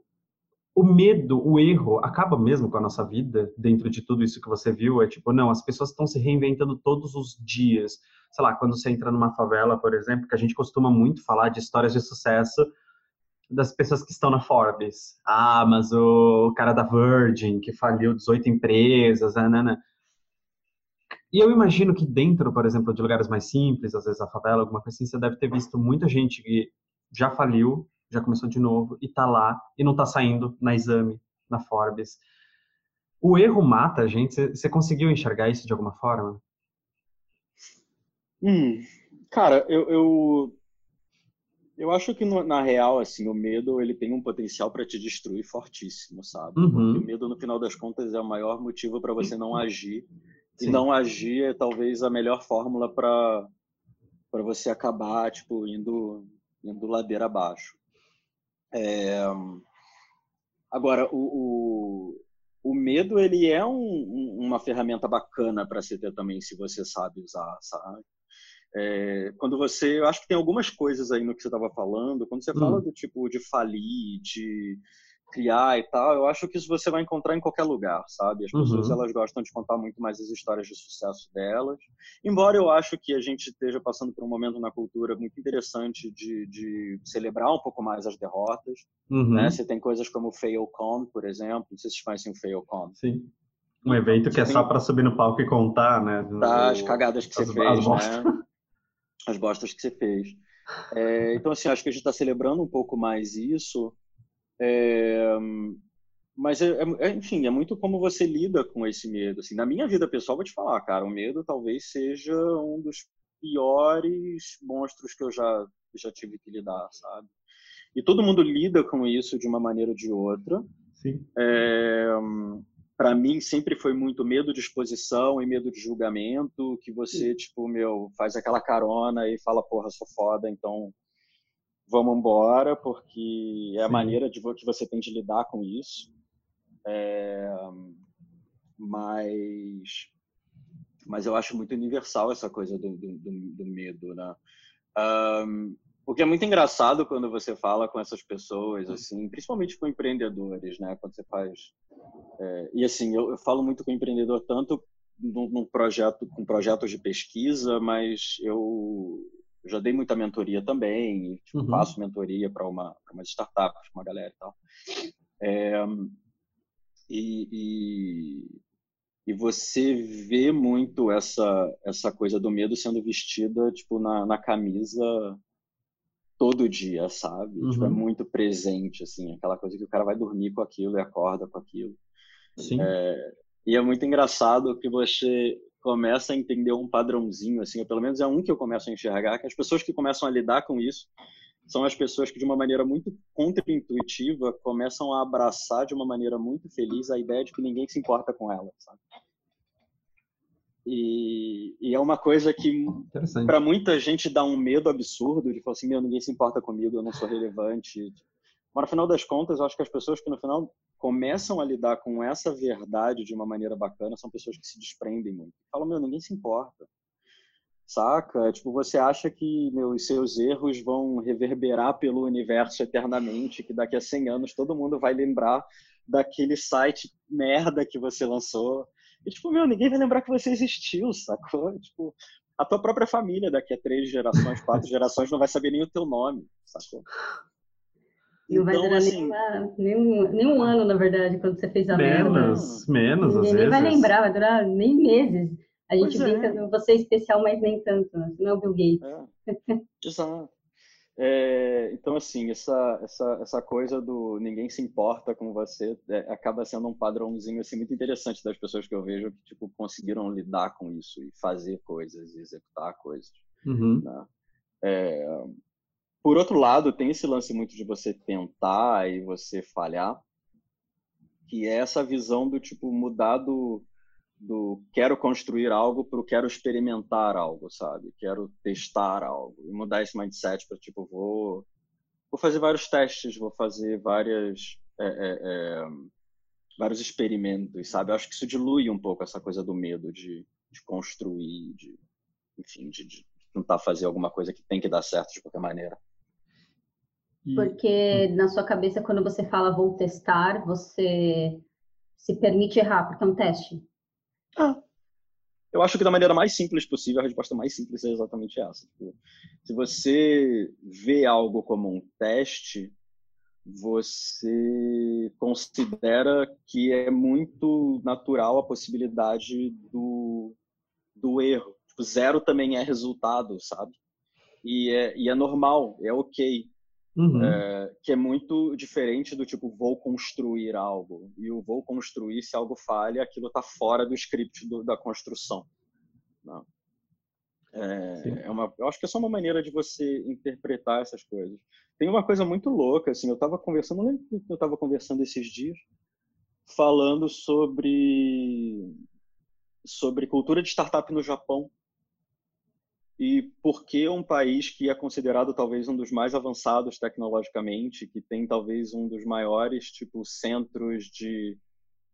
o medo, o erro acaba mesmo com a nossa vida dentro de tudo isso que você viu, é tipo, não, as pessoas estão se reinventando todos os dias sei lá, quando você entra numa favela, por exemplo, que a gente costuma muito falar de histórias de sucesso das pessoas que estão na Forbes. Ah, mas o cara da Virgin, que faliu 18 empresas, né? E eu imagino que dentro, por exemplo, de lugares mais simples, às vezes a favela, alguma coisa assim, você deve ter visto muita gente que já faliu, já começou de novo e tá lá e não tá saindo na exame, na Forbes. O erro mata a gente. Você conseguiu enxergar isso de alguma forma? Hum, cara, eu, eu, eu acho que no, na real, assim, o medo ele tem um potencial para te destruir fortíssimo, sabe? Uhum. o medo, no final das contas, é o maior motivo para você não agir. Sim. Não agir é talvez a melhor fórmula para para você acabar, tipo, indo, indo ladeira abaixo. É... Agora, o, o, o, medo, ele é um, uma ferramenta bacana para se ter também, se você sabe usar, sabe? É, quando você, eu acho que tem algumas coisas aí no que você estava falando, quando você hum. fala do tipo de falir, de criar e tal, eu acho que isso você vai encontrar em qualquer lugar, sabe? As pessoas uhum. elas gostam de contar muito mais as histórias de sucesso delas. Embora eu acho que a gente esteja passando por um momento na cultura muito interessante de, de celebrar um pouco mais as derrotas, uhum. né? Você tem coisas como o FailCon, por exemplo, não sei se vocês conhecem o FailCon. Sim. Um evento que é só para subir no palco e contar, né? Das cagadas que as, você fez, né? as bostas que você fez. É, então, assim, acho que a gente está celebrando um pouco mais isso. É, mas, é, é, enfim, é muito como você lida com esse medo. Assim, na minha vida pessoal, vou te falar, cara, o medo talvez seja um dos piores monstros que eu já, já tive que lidar, sabe? E todo mundo lida com isso de uma maneira ou de outra. Sim. É, para mim sempre foi muito medo de exposição e medo de julgamento, que você, tipo, meu, faz aquela carona e fala, porra, sou foda, então vamos embora, porque é a Sim. maneira de que você tem de lidar com isso. É, mas mas eu acho muito universal essa coisa do, do, do medo, né? Um, o que é muito engraçado quando você fala com essas pessoas, assim, principalmente com empreendedores, né? Quando você faz. É, e assim, eu, eu, falo muito com empreendedor tanto num, projeto, com projetos de pesquisa, mas eu já dei muita mentoria também, tipo, uhum. faço mentoria para uma, uma startup, para uma galera e tal. É, e, e, e, você vê muito essa, essa coisa do medo sendo vestida tipo, na, na camisa todo dia, sabe? Uhum. Tipo, é uhum. muito presente, assim, aquela coisa que o cara vai dormir com aquilo e acorda com aquilo. Sim. É, e é muito engraçado que você começa a entender um padrãozinho, assim, ou pelo menos é um que eu começo a enxergar, que as pessoas que começam a lidar com isso são as pessoas que, de uma maneira muito contra-intuitiva, começam a abraçar de uma maneira muito feliz a ideia de que ninguém se importa com ela, sabe? E, e, é uma coisa que para muita gente dá um medo absurdo de falar assim, meu, ninguém se importa comigo, eu não sou relevante. Mas no final das contas, eu acho que as pessoas que no final começam a lidar com essa verdade de uma maneira bacana são pessoas que se desprendem muito. Falam, meu, ninguém se importa. Saca? Tipo, você acha que meu, os seus erros vão reverberar pelo universo eternamente, que daqui a 100 anos todo mundo vai lembrar daquele site merda que você lançou. E, tipo, meu, ninguém vai lembrar que você existiu, sacou? Tipo, a tua própria família daqui a três gerações, quatro gerações não vai saber nem o teu nome, sacou? Não vai então, durar assim, nem, um, nem um ano, na verdade, quando você fez a Menos, merda. menos, Ninguém às nem vai lembrar, vai durar nem meses. A gente pois brinca, é. você é especial, mas nem tanto, né? não é o Bill Gates. É. Exato. É, então, assim, essa, essa, essa coisa do ninguém se importa com você é, acaba sendo um padrãozinho assim, muito interessante das pessoas que eu vejo que tipo, conseguiram lidar com isso e fazer coisas, e executar coisas. Uhum. Né? É, por outro lado, tem esse lance muito de você tentar e você falhar, que é essa visão do tipo mudar do, do quero construir algo para quero experimentar algo, sabe? Quero testar algo e mudar esse mindset para tipo vou vou fazer vários testes, vou fazer várias é, é, é, vários experimentos, sabe? Eu acho que isso dilui um pouco essa coisa do medo de, de construir, de enfim, de, de tentar fazer alguma coisa que tem que dar certo de qualquer maneira. Porque na sua cabeça, quando você fala vou testar, você se permite errar, porque é um teste. Ah, eu acho que da maneira mais simples possível, a resposta mais simples é exatamente essa. Tipo, se você vê algo como um teste, você considera que é muito natural a possibilidade do, do erro. Tipo, zero também é resultado, sabe? E é, e é normal, é ok. Uhum. É, que é muito diferente do tipo vou construir algo e o vou construir se algo falha aquilo está fora do script do, da construção não. É, é uma eu acho que é só uma maneira de você interpretar essas coisas tem uma coisa muito louca assim eu estava conversando não lembro que eu estava conversando esses dias falando sobre sobre cultura de startup no Japão e por que um país que é considerado talvez um dos mais avançados tecnologicamente, que tem talvez um dos maiores tipo centros de,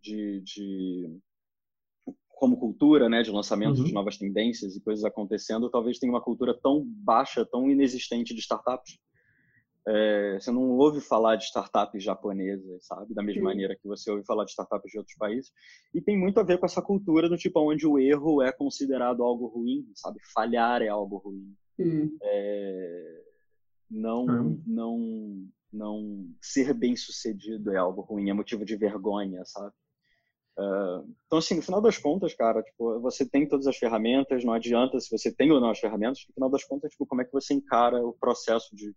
de, de como cultura, né, de lançamento uhum. de novas tendências e coisas acontecendo, talvez tenha uma cultura tão baixa, tão inexistente de startups. É, você não ouve falar de startups japonesas, sabe? Da mesma Sim. maneira que você ouve falar de startups de outros países. E tem muito a ver com essa cultura do tipo onde o erro é considerado algo ruim, sabe? Falhar é algo ruim. É, não, hum. não, não ser bem sucedido é algo ruim, é motivo de vergonha, sabe? Uh, então, assim, no final das contas, cara, tipo, você tem todas as ferramentas, não adianta se você tem ou não as ferramentas, no final das contas, tipo, como é que você encara o processo de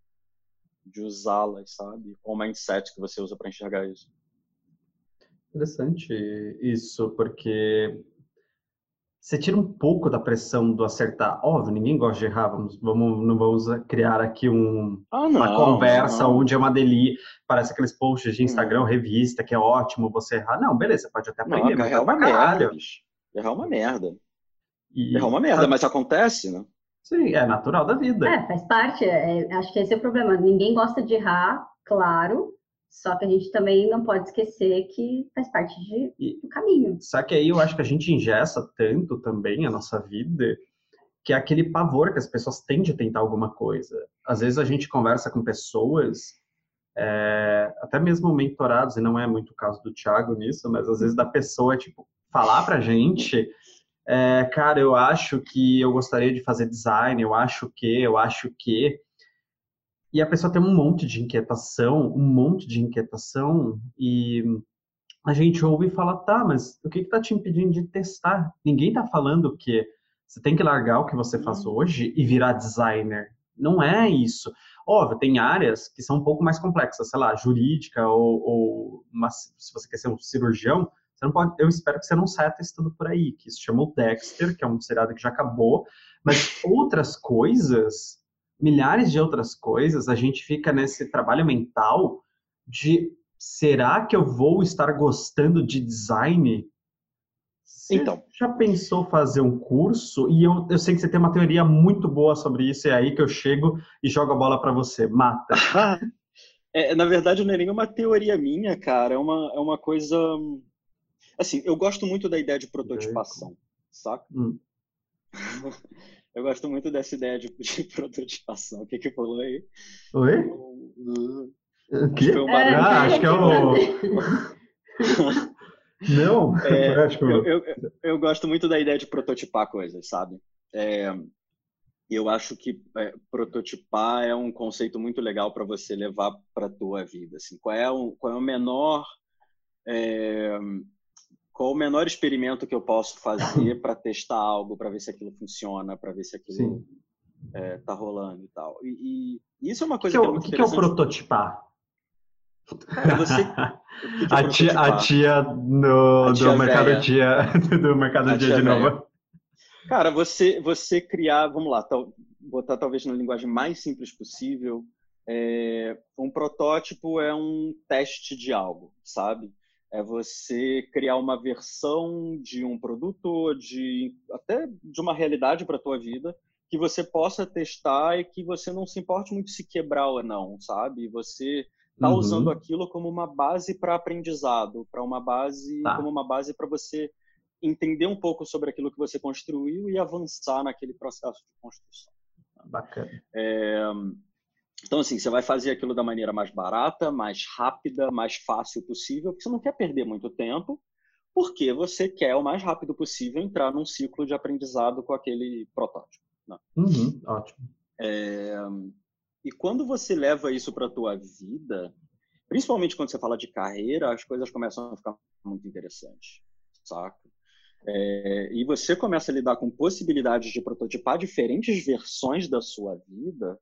de usá-las, sabe? Qual mindset que você usa para enxergar isso? Interessante isso, porque você tira um pouco da pressão do acertar. Óbvio, ninguém gosta de errar. Vamos, vamos, não vamos criar aqui um, ah, não, uma conversa não. onde é uma delícia. Parece aqueles posts de Instagram, hum. revista, que é ótimo você errar. Não, beleza, pode até aprender. Não, errar é uma merda. Errar é uma merda. E... Errar é uma merda, mas acontece, né? Sim, é natural da vida. É, faz parte. É, acho que esse é o problema. Ninguém gosta de errar, claro, só que a gente também não pode esquecer que faz parte de, e, do caminho. Só que aí eu acho que a gente ingessa tanto também a nossa vida que é aquele pavor que as pessoas têm de tentar alguma coisa. Às vezes a gente conversa com pessoas, é, até mesmo mentorados, e não é muito o caso do Thiago nisso, mas às vezes da pessoa, tipo, falar pra gente é, cara, eu acho que eu gostaria de fazer design, eu acho que, eu acho que. E a pessoa tem um monte de inquietação, um monte de inquietação, e a gente ouve e fala, tá, mas o que está te impedindo de testar? Ninguém está falando que você tem que largar o que você faz uhum. hoje e virar designer. Não é isso. Óbvio, tem áreas que são um pouco mais complexas, sei lá, jurídica ou, ou uma, se você quer ser um cirurgião, você não pode, eu espero que você não saia testando por aí, que se chama o Dexter, que é um seriado que já acabou, mas outras coisas, milhares de outras coisas, a gente fica nesse trabalho mental de será que eu vou estar gostando de design? Você então, já pensou fazer um curso? E eu, eu sei que você tem uma teoria muito boa sobre isso, é aí que eu chego e jogo a bola para você. Mata. É, na verdade, não é nenhuma teoria minha, cara. É uma, é uma coisa. Assim, eu gosto muito da ideia de prototipação, saca? Hum. Eu gosto muito dessa ideia de, de prototipação. O que que falou aí? Oi? O, que? É, ah, acho que é o. Não, é, acho que eu, eu, eu, eu, gosto muito da ideia de prototipar coisas, sabe? É, eu acho que é, prototipar é um conceito muito legal para você levar para a tua vida. Assim, qual é o, qual é o menor é, qual o menor experimento que eu posso fazer para testar algo, para ver se aquilo funciona, para ver se aquilo é, tá rolando e tal. E, e isso é uma coisa que, que, é muito que, que é o prototipar? Cara, você, que a, tia, a tia no a tia do mercado dia do mercado dia de novo. Cara, você você criar, vamos lá, tal, botar talvez na linguagem mais simples possível. É, um protótipo é um teste de algo, sabe? É você criar uma versão de um produto, de até de uma realidade para a tua vida, que você possa testar e que você não se importe muito se quebrar ou não, sabe? Você está uhum. usando aquilo como uma base para aprendizado, para uma base tá. como uma base para você entender um pouco sobre aquilo que você construiu e avançar naquele processo de construção. Bacana. É, então, assim, você vai fazer aquilo da maneira mais barata, mais rápida, mais fácil possível, porque você não quer perder muito tempo, porque você quer o mais rápido possível entrar num ciclo de aprendizado com aquele protótipo. Né? Uhum, ótimo. É... E quando você leva isso para a tua vida, principalmente quando você fala de carreira, as coisas começam a ficar muito interessantes, saca? É... E você começa a lidar com possibilidades de prototipar diferentes versões da sua vida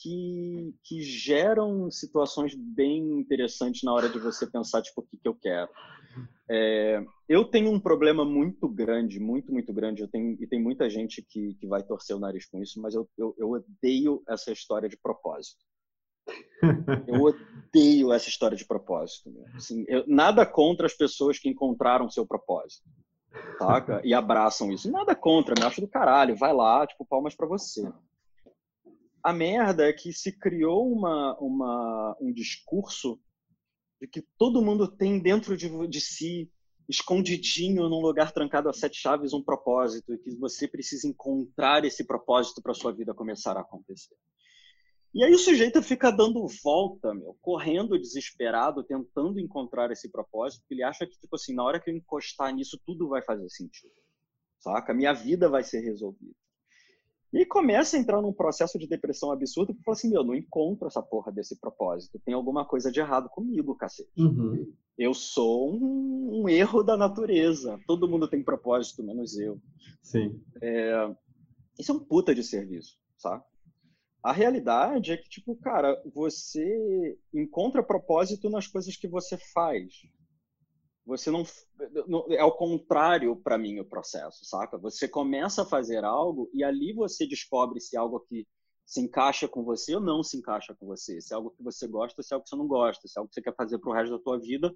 que, que geram situações bem interessantes na hora de você pensar, tipo, o que, que eu quero. É, eu tenho um problema muito grande, muito, muito grande, eu tenho, e tem muita gente que, que vai torcer o nariz com isso, mas eu, eu, eu odeio essa história de propósito. Eu odeio essa história de propósito. Assim, eu, nada contra as pessoas que encontraram seu propósito, saca? E abraçam isso. Nada contra, me acho do caralho. Vai lá, tipo, palmas para você a merda é que se criou uma, uma, um discurso de que todo mundo tem dentro de, de si, escondidinho num lugar trancado a sete chaves, um propósito, e que você precisa encontrar esse propósito para sua vida começar a acontecer. E aí o sujeito fica dando volta, meu, correndo desesperado, tentando encontrar esse propósito, porque ele acha que, tipo assim, na hora que eu encostar nisso, tudo vai fazer sentido. Saca? Minha vida vai ser resolvida. E começa a entrar num processo de depressão absurdo, porque fala assim, meu, não encontro essa porra desse propósito. Tem alguma coisa de errado comigo, cacete. Uhum. Eu sou um, um, erro da natureza. Todo mundo tem propósito, menos eu. Sim. É, isso é um puta de serviço, sabe? A realidade é que, tipo, cara, você encontra propósito nas coisas que você faz. Você não, é o contrário para mim o processo, saca? Você começa a fazer algo e ali você descobre se algo que se encaixa com você ou não se encaixa com você, se é algo que você gosta, se é algo que você não gosta, se é algo que você quer fazer para o resto da tua vida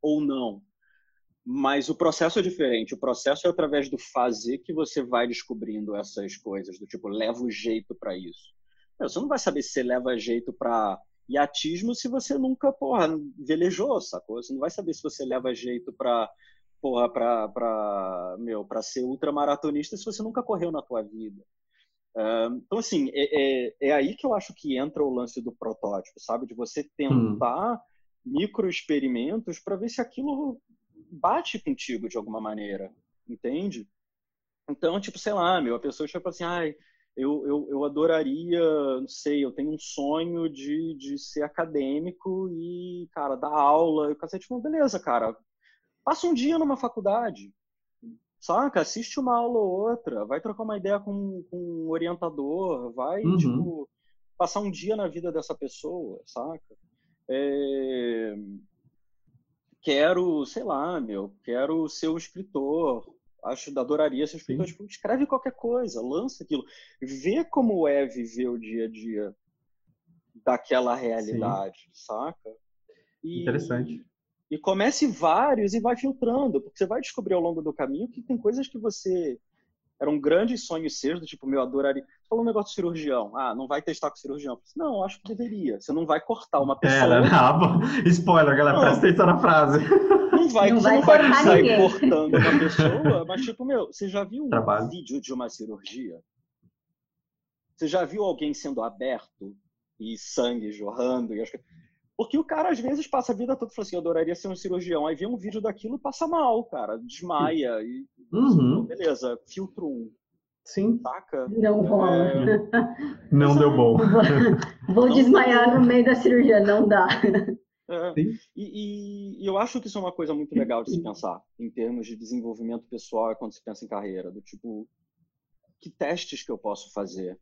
ou não. Mas o processo é diferente. O processo é através do fazer que você vai descobrindo essas coisas, do tipo, leva o jeito para isso. Você não vai saber se você leva jeito para iatismo se você nunca, porra, velejou, sacou? Você não vai saber se você leva jeito pra, porra, pra, pra, meu, pra ser ultramaratonista se você nunca correu na tua vida. Uh, então, assim, é, é, é, aí que eu acho que entra o lance do protótipo, sabe? De você tentar hum. microexperimentos para ver se aquilo bate contigo de alguma maneira, entende? Então, tipo, sei lá, meu, a pessoa chega assim, ai, eu, eu, eu adoraria, não sei, eu tenho um sonho de, de ser acadêmico e, cara, dar aula. E o cacete, tipo, beleza, cara, passa um dia numa faculdade, saca? Assiste uma aula ou outra, vai trocar uma ideia com, com um orientador, vai, uhum. tipo, passar um dia na vida dessa pessoa, saca? É... Quero, sei lá, meu, quero ser um escritor, acho adoraria ser escritor. Tipo, escreve qualquer coisa, lança aquilo. Vê como é viver o dia a dia daquela realidade, Sim. saca? E, Interessante. E comece vários e vai filtrando, porque você vai descobrir ao longo do caminho que tem coisas que você eram grandes sonhos seus, do tipo, meu, adoraria. Você falou um negócio de cirurgião. Ah, não vai testar com cirurgião. Não, acho que deveria. Você não vai cortar uma pessoa. Era, não, spoiler, galera, não. presta atenção na frase. Não vai, não você vai não vai sair ninguém. cortando uma pessoa, mas tipo, meu, você já viu um Trabalho. vídeo de uma cirurgia? Você já viu alguém sendo aberto e sangue jorrando? E as... Porque o cara, às vezes, passa a vida toda falando assim, eu adoraria ser um cirurgião. Aí vê um vídeo daquilo e passa mal, cara. Desmaia. E, uhum. beleza, filtro um. Sim. Saca? Não rola. É... Não deu bom. Vou não desmaiar no meio da cirurgia, não dá. É. E, e, e, eu acho que isso é uma coisa muito legal de se pensar, em termos de desenvolvimento pessoal, quando se pensa em carreira. Do tipo, que testes que eu posso fazer?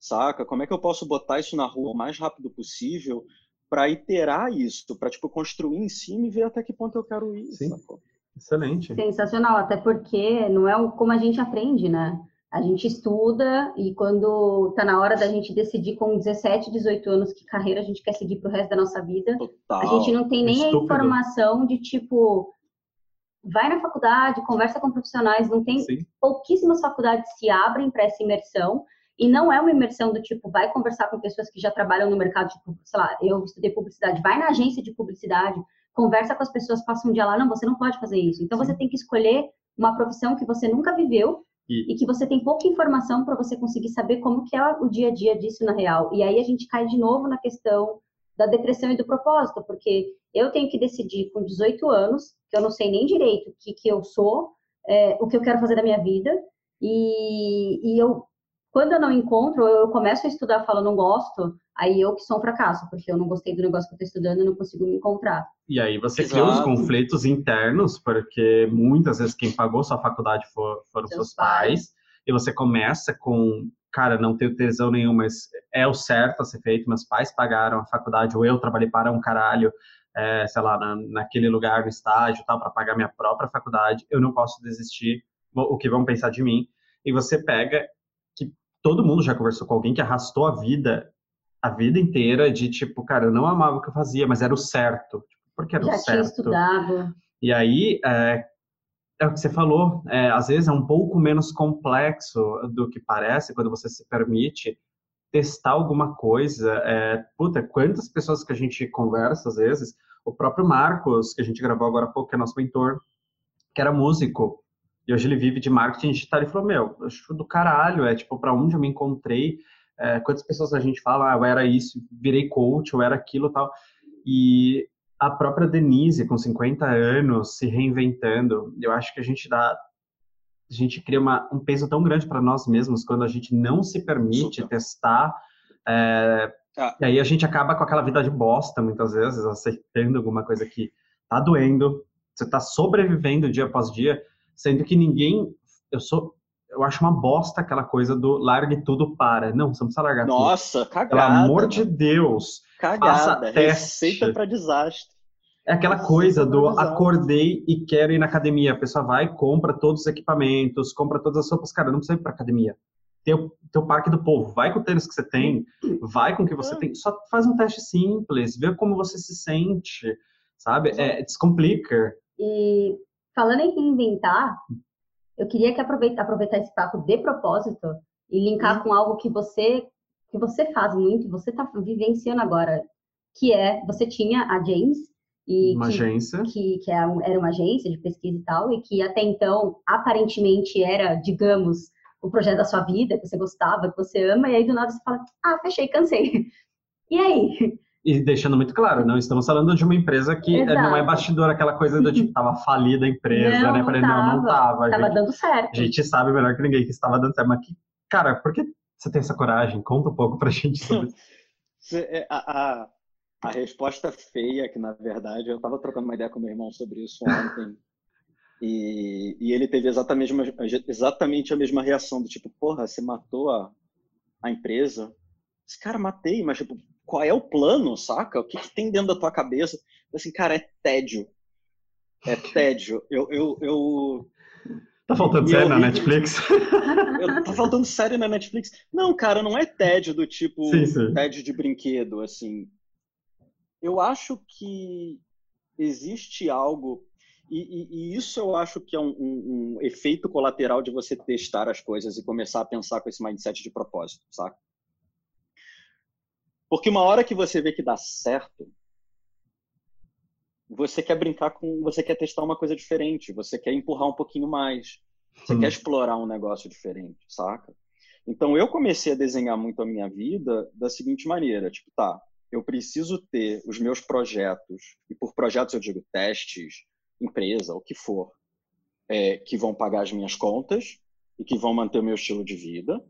Saca? Como é que eu posso botar isso na rua o mais rápido possível para iterar isso, para tipo construir em cima e ver até que ponto eu quero ir. Sim. Sacou? Excelente. Sensacional, até porque não é como a gente aprende, né? A gente estuda e quando tá na hora da gente decidir com 17, 18 anos que carreira a gente quer seguir pro resto da nossa vida, Total. a gente não tem nem Estúpido. a informação de tipo vai na faculdade, conversa com profissionais, não tem Sim. pouquíssimas faculdades se abrem para essa imersão e não é uma imersão do tipo, vai conversar com pessoas que já trabalham no mercado, tipo, sei lá, eu estudei publicidade, vai na agência de publicidade, conversa com as pessoas, passa um dia lá, não, você não pode fazer isso. Então Sim. você tem que escolher uma profissão que você nunca viveu e, e que você tem pouca informação para você conseguir saber como que é o dia a dia disso na real. E aí a gente cai de novo na questão da depressão e do propósito, porque eu tenho que decidir com 18 anos, que eu não sei nem direito o que, que eu sou, é, o que eu quero fazer da minha vida, e, e eu quando eu não encontro, eu começo a estudar, falo, não gosto, aí eu que sou um fracasso, porque eu não gostei do negócio que eu estou estudando e não consigo me encontrar. E aí você Exato. cria os conflitos internos, porque muitas vezes quem pagou sua faculdade for, foram seus, seus pais. pais, e você começa com, cara, não tenho tesão nenhum, mas é o certo a ser feito, meus pais pagaram a faculdade, ou eu trabalhei para um caralho, é, sei lá, na, naquele lugar, no estágio, tal, para pagar minha própria faculdade, eu não posso desistir, o que vão pensar de mim. E você pega todo mundo já conversou com alguém que arrastou a vida a vida inteira de tipo, cara, eu não amava o que eu fazia, mas era o certo, tipo, porque era já o certo. Tinha estudado. E aí é, é o que você falou, é, às vezes é um pouco menos complexo do que parece quando você se permite testar alguma coisa. É, puta, quantas pessoas que a gente conversa às vezes, o próprio Marcos, que a gente gravou agora há pouco, que é nosso mentor, que era músico, e hoje ele vive de marketing digital e falou, meu, acho do caralho, é tipo, para onde eu me encontrei, é, quantas pessoas a gente fala, ah, eu era isso, virei coach, eu era aquilo tal. E a própria Denise, com 50 anos, se reinventando, eu acho que a gente dá, a gente cria uma, um peso tão grande para nós mesmos quando a gente não se permite Super. testar. É, ah. E aí a gente acaba com aquela vida de bosta, muitas vezes, aceitando alguma coisa que tá doendo, você tá sobrevivendo dia após dia, sendo que ninguém. Eu sou. Eu acho uma bosta aquela coisa do largue tudo para. Não, você não precisa largar Nossa, tudo. cagada. Pelo amor de Deus. Cagada. Receita para desastre. É aquela coisa do acordei e quero ir na academia. A pessoa vai, compra todos os equipamentos, compra todas as roupas. Cara, não precisa ir para academia. Tem o teu parque do povo. Vai com o tênis que você tem, vai com o que você tem. Só faz um teste simples, vê como você se sente, sabe? É, descomplica. E falando em reinventar, eu queria que aproveitar, aproveitar esse papo de propósito e linkar uhum. com algo que você que você faz muito, você está vivenciando agora, que é você tinha a James e uma que, agência que, que é era uma agência de pesquisa e tal e que até então aparentemente era, digamos, o projeto da sua vida, que você gostava, que você ama, e aí do nada você fala, ah, fechei, cansei. E aí? E deixando muito claro, não estamos falando de uma empresa que Exato. não é bastidor, aquela coisa do tipo, tava falida a empresa, não, né? Não, não, não tava. Tava gente, dando certo. A gente sabe melhor que ninguém que estava dando certo. Mas, que, cara, por que você tem essa coragem? Conta um pouco pra gente sobre é, a, a, a resposta feia, que na verdade, eu tava trocando uma ideia com meu irmão sobre isso ontem. e, e ele teve exatamente, exatamente a mesma reação, do tipo, porra, você matou a, a empresa? Esse cara, matei, mas tipo, qual é o plano, saca? O que, que tem dentro da tua cabeça? Assim, cara, é tédio. É tédio. Eu, eu, eu... Tá faltando série na Netflix? Eu, tá faltando série na Netflix? Não, cara, não é tédio do tipo sim, sim. tédio de brinquedo, assim. Eu acho que existe algo. E, e, e, isso eu acho que é um, um, um, efeito colateral de você testar as coisas e começar a pensar com esse mindset de propósito, saca? Porque uma hora que você vê que dá certo, você quer brincar com, você quer testar uma coisa diferente, você quer empurrar um pouquinho mais, você hum. quer explorar um negócio diferente, saca? Então eu comecei a desenhar muito a minha vida da seguinte maneira, tipo, tá, eu preciso ter os meus projetos, e por projetos eu digo testes, empresa, o que for, é, que vão pagar as minhas contas e que vão manter o meu estilo de vida.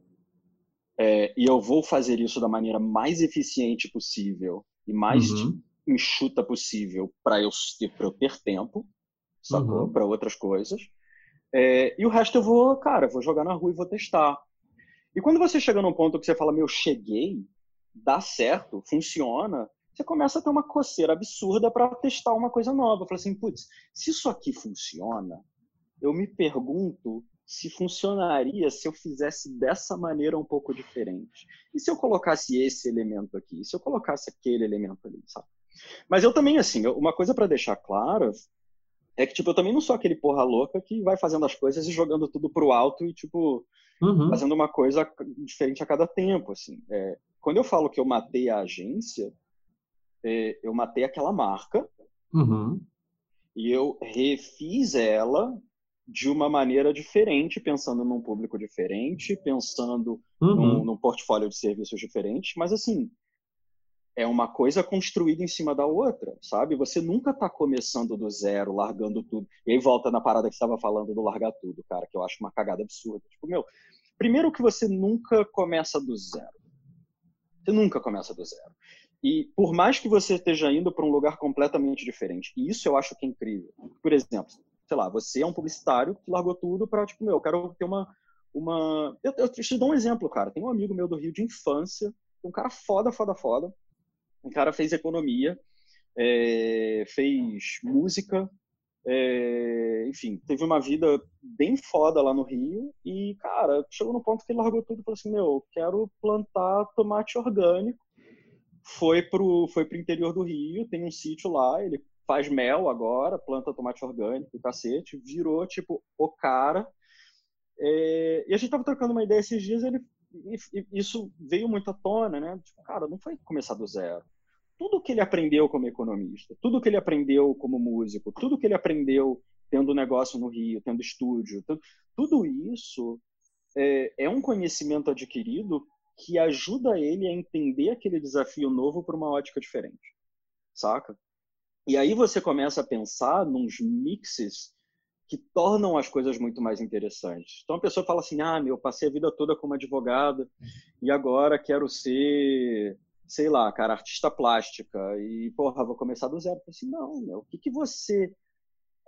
É, e eu vou fazer isso da maneira mais eficiente possível e mais uhum. enxuta possível para eu, eu ter tempo, sacou? Uhum. Para outras coisas. É, e o resto eu vou, cara, vou jogar na rua e vou testar. E quando você chega num ponto que você fala, meu, cheguei, dá certo, funciona, você começa a ter uma coceira absurda para testar uma coisa nova. Fala assim, putz, se isso aqui funciona, eu me pergunto se funcionaria se eu fizesse dessa maneira um pouco diferente. E se eu colocasse esse elemento aqui? E se eu colocasse aquele elemento ali, sabe? Mas eu também, assim, uma coisa para deixar clara é que, tipo, eu também não sou aquele porra louca que vai fazendo as coisas e jogando tudo pro alto e, tipo, uhum. fazendo uma coisa diferente a cada tempo, assim. É, quando eu falo que eu matei a agência, é, eu matei aquela marca uhum. e eu refiz ela de uma maneira diferente, pensando num público diferente, pensando uhum. num, num portfólio de serviços diferentes, mas assim, é uma coisa construída em cima da outra, sabe? Você nunca está começando do zero, largando tudo. E aí volta na parada que estava falando do largar tudo, cara, que eu acho uma cagada absurda. Tipo, meu, primeiro que você nunca começa do zero. Você nunca começa do zero. E por mais que você esteja indo para um lugar completamente diferente, e isso eu acho que é incrível. Por exemplo, sei lá, você é um publicitário que largou tudo para, tipo, meu, eu quero ter uma. uma... Eu, eu te dou um exemplo, cara. Tem um amigo meu do Rio de infância, um cara foda, foda, foda um cara fez economia, é, fez música, é, enfim, teve uma vida bem foda lá no Rio e, cara, chegou no ponto que ele largou tudo e falou assim, meu, quero plantar tomate orgânico. Foi pro, foi pro interior do Rio, tem um sítio lá, ele faz mel agora, planta tomate orgânico, cacete, virou, tipo, o cara. É, e a gente tava trocando uma ideia esses dias, ele, isso veio muito à tona, né? Tipo, cara, não foi começar do zero tudo que ele aprendeu como economista, tudo que ele aprendeu como músico, tudo que ele aprendeu tendo negócio no Rio, tendo estúdio, tudo, tudo isso é, é, um conhecimento adquirido que ajuda ele a entender aquele desafio novo por uma ótica diferente, saca? E aí você começa a pensar nos mixes que tornam as coisas muito mais interessantes. Então a pessoa fala assim: ah, meu, passei a vida toda como advogada e agora quero ser sei lá, cara, artista plástica e, porra, vou começar do zero. Eu assim, não, meu, o que que você...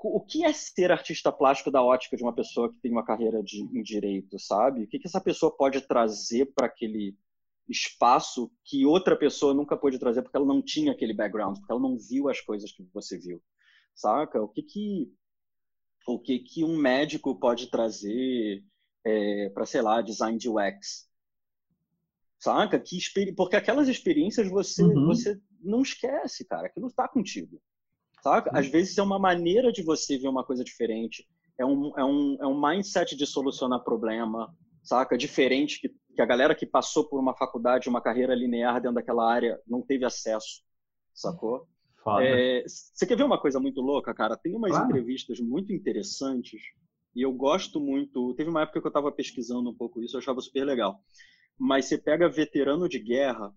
O que é ser artista plástico da ótica de uma pessoa que tem uma carreira de, em direito, sabe? O que que essa pessoa pode trazer para aquele espaço que outra pessoa nunca pôde trazer porque ela não tinha aquele background, porque ela não viu as coisas que você viu, saca? O que que o que que um médico pode trazer é, para sei lá design de UX, saca? Que porque aquelas experiências você uhum. você não esquece, cara. Aquilo está contigo, saca? Uhum. Às vezes é uma maneira de você ver uma coisa diferente. É um, é um, é um mindset de solucionar problema, saca? Diferente que, que a galera que passou por uma faculdade, uma carreira linear dentro daquela área não teve acesso, sacou? É, você quer ver uma coisa muito louca, cara? Tem umas claro. entrevistas muito interessantes e eu gosto muito. Teve uma época que eu estava pesquisando um pouco isso, eu achava super legal mas você pega veterano de guerra,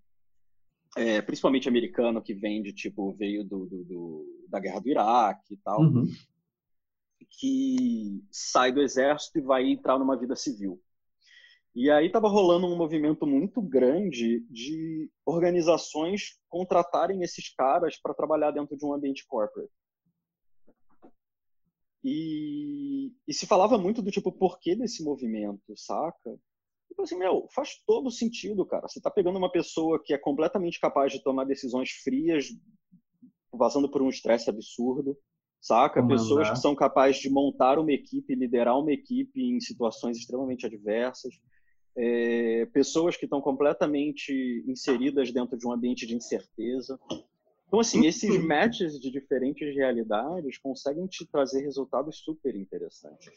é, principalmente americano que vem de tipo veio do, do, do da guerra do Iraque e tal, uhum. que sai do exército e vai entrar numa vida civil. E aí estava rolando um movimento muito grande de organizações contratarem esses caras para trabalhar dentro de um ambiente corporate. E, e, se falava muito do tipo, por que desse movimento, saca? Tipo assim, meu, faz todo sentido, cara. Você tá pegando uma pessoa que é completamente capaz de tomar decisões frias, passando por um estresse absurdo, saca? Pessoas que são capazes de montar uma equipe, liderar uma equipe em situações extremamente adversas. É, pessoas que estão completamente inseridas dentro de um ambiente de incerteza. Então, assim, esses matches de diferentes realidades conseguem te trazer resultados super interessantes.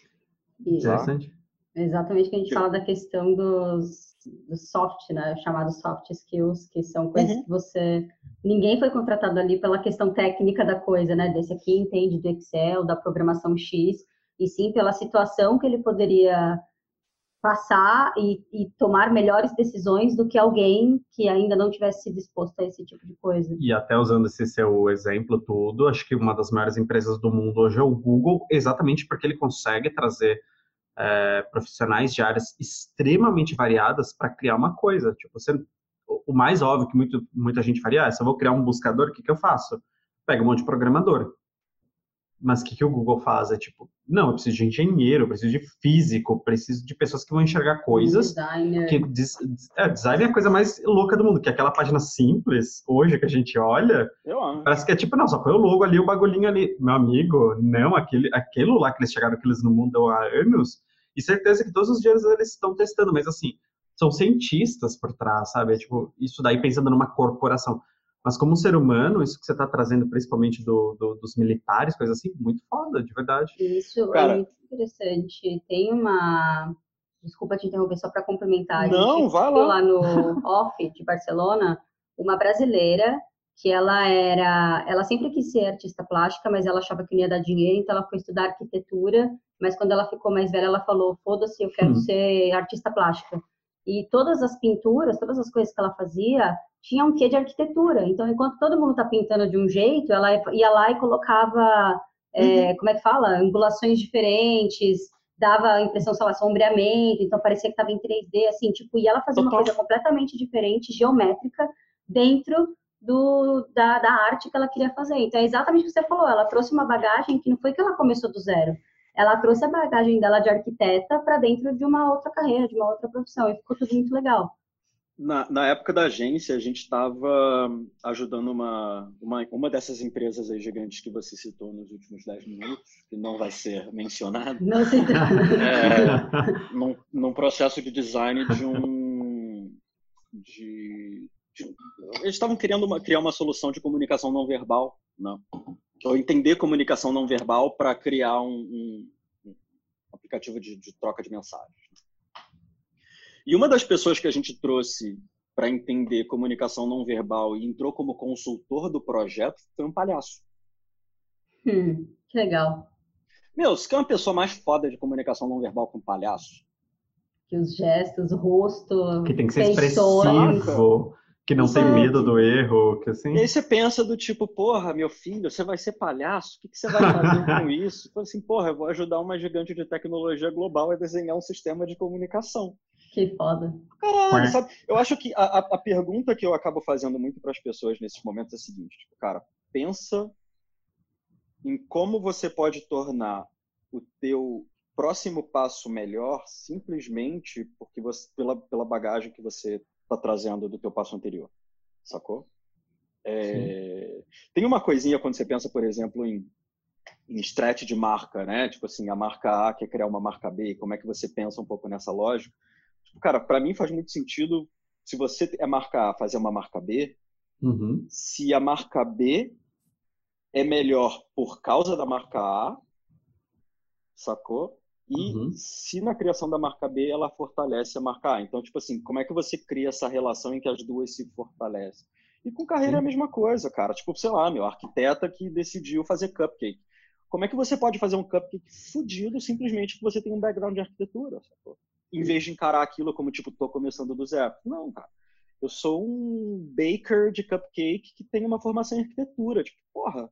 Interessante. Exatamente que a gente fala da questão dos, dos soft, né? Chamados soft skills, que são coisas uhum. que você. Ninguém foi contratado ali pela questão técnica da coisa, né? Desse aqui entende do Excel, da programação X, e sim pela situação que ele poderia passar e, e, tomar melhores decisões do que alguém que ainda não tivesse se disposto a esse tipo de coisa. E até usando esse seu exemplo todo, acho que uma das maiores empresas do mundo hoje é o Google, exatamente porque ele consegue trazer é, profissionais de áreas extremamente variadas para criar uma coisa. Tipo, você, o mais óbvio que muito, muita gente faria é, se eu vou criar um buscador, o que, que eu faço? Pega um monte de programador. Mas o que, que o Google faz? É tipo, não, eu preciso de engenheiro, eu preciso de físico, preciso de pessoas que vão enxergar coisas. Designer. Que, é, design é a coisa mais louca do mundo, que é aquela página simples, hoje, que a gente olha, parece que é tipo, não, só põe o logo ali, o bagulhinho ali. Meu amigo, não, aquele, aquilo lá que eles chegaram, que eles no mundo há anos, e certeza que todos os dias eles estão testando, mas assim, são cientistas por trás, sabe? É, tipo, isso daí pensando numa corporação. Mas como um ser humano, isso que você está trazendo principalmente do, do, dos militares, coisa assim, muito foda, de verdade. Isso é Cara, é muito interessante. Tem uma. Desculpa te interromper, só para complementar. Não, vai lá. lá no off de Barcelona, uma brasileira que ela era, ela sempre quis ser artista plástica, mas ela achava que não ia dar dinheiro, então ela foi estudar arquitetura, mas quando ela ficou mais velha, ela falou, foda-se, eu quero hum. ser artista plástica. E todas as pinturas, todas as coisas que ela fazia, tinha um quê de arquitetura. Então, enquanto todo mundo está pintando de um jeito, ela ia lá e colocava, é, uhum. como é que fala? Angulações diferentes, dava a impressão, sei lá, sombreamento, então parecia que estava em 3D, assim, tipo, e ela fazia Total. uma coisa completamente diferente, geométrica, dentro do, da, da arte que ela queria fazer. Então, é exatamente o que você falou, ela trouxe uma bagagem que não foi que ela começou do zero, ela trouxe a bagagem dela de arquiteta para dentro de uma outra carreira, de uma outra profissão, e ficou tudo muito legal. Na, na época da agência, a gente estava ajudando uma, uma, uma dessas empresas aí gigantes que você citou nos últimos 10 minutos, que não vai ser mencionado. Não se é, num, num processo de design de um. De, de, eles estavam querendo uma, criar uma solução de comunicação não verbal, não? Ou entender comunicação não verbal para criar um, um, um aplicativo de, de troca de mensagens. E uma das pessoas que a gente trouxe para entender comunicação não verbal e entrou como consultor do projeto foi um palhaço. Hum, que legal. Meu, você quer uma pessoa mais foda de comunicação não verbal um palhaço? Que os gestos, o rosto. Que tem que ser expressivo, que não Exato. tem medo do erro, que assim. E aí você pensa do tipo, porra, meu filho, você vai ser palhaço? O que, que você vai fazer com isso? Então, assim, porra, eu vou ajudar uma gigante de tecnologia global a desenhar um sistema de comunicação. Que foda. Caralho, sabe? Eu acho que a, a pergunta que eu acabo fazendo muito para as pessoas nesses momentos é a seguinte: tipo, cara, pensa em como você pode tornar o teu próximo passo melhor simplesmente porque você, pela, pela bagagem que você está trazendo do teu passo anterior, sacou? É, tem uma coisinha quando você pensa, por exemplo, em, em stretch de marca, né? Tipo assim, a marca A quer criar uma marca B, como é que você pensa um pouco nessa lógica? cara, para mim faz muito sentido se você é marca A, fazer uma marca B. Uhum. Se a marca B é melhor por causa da marca A, sacou? E uhum. se na criação da marca B ela fortalece a marca A. Então, tipo assim, como é que você cria essa relação em que as duas se fortalecem? E com carreira Sim. é a mesma coisa, cara. Tipo, sei lá, meu arquiteta que decidiu fazer cupcake. Como é que você pode fazer um cupcake fudido simplesmente porque você tem um background de arquitetura? Sacou? em vez de encarar aquilo como, tipo, tô começando do zero. Não, cara. Eu sou um baker de cupcake que tem uma formação em arquitetura. Tipo, porra.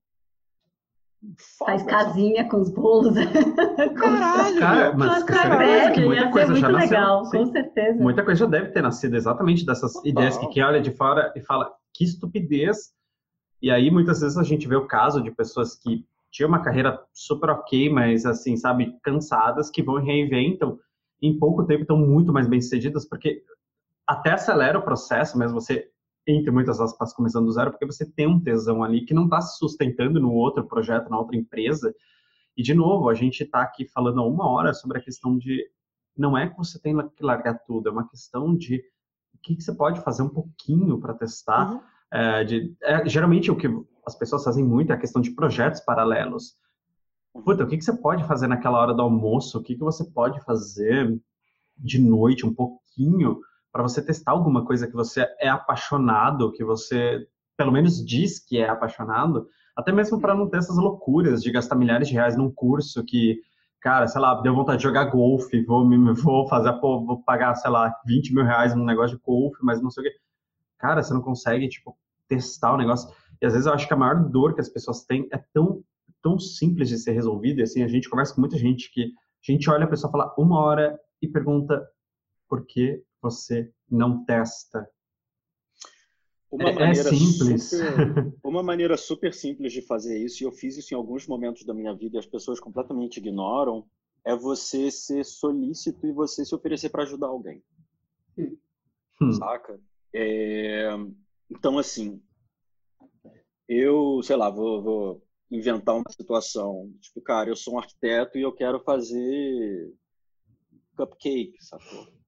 Faz casinha com os bolos. Caralho! Cara, mas certeza que muita coisa já nasceu. Legal, com certeza. Muita coisa já deve ter nascido exatamente dessas Total. ideias que quem olha de fora e fala que estupidez. E aí, muitas vezes, a gente vê o caso de pessoas que tinham uma carreira super ok, mas, assim, sabe, cansadas, que vão e reinventam em pouco tempo estão muito mais bem-sucedidas, porque até acelera o processo, mesmo você, entre muitas aspas, começando do zero, porque você tem um tesão ali que não está se sustentando no outro projeto, na outra empresa. E, de novo, a gente está aqui falando há uma hora sobre a questão de não é que você tem que largar tudo, é uma questão de o que, que você pode fazer um pouquinho para testar. Uhum. É, de, é, geralmente, o que as pessoas fazem muito é a questão de projetos paralelos. Puta, o que, que você pode fazer naquela hora do almoço? O que, que você pode fazer de noite, um pouquinho, para você testar alguma coisa que você é apaixonado, que você pelo menos diz que é apaixonado, até mesmo para não ter essas loucuras de gastar milhares de reais num curso que, cara, sei lá, deu vontade de jogar golfe, vou, vou fazer, pô, vou pagar, sei lá, 20 mil reais num negócio de golfe, mas não sei o quê. Cara, você não consegue, tipo, testar o negócio. E às vezes eu acho que a maior dor que as pessoas têm é tão, tão simples de ser resolvida. E assim, a gente conversa com muita gente que a gente olha a pessoa fala uma hora e pergunta por que você não testa? Uma é, é simples. Super, uma maneira super simples de fazer isso, e eu fiz isso em alguns momentos da minha vida e as pessoas completamente ignoram, é você ser solícito e você se oferecer para ajudar alguém. Hum. Saca? É... Então, assim, eu, sei lá, vou, vou inventar uma situação. Tipo, cara, eu sou um arquiteto e eu quero fazer cupcake, sacou?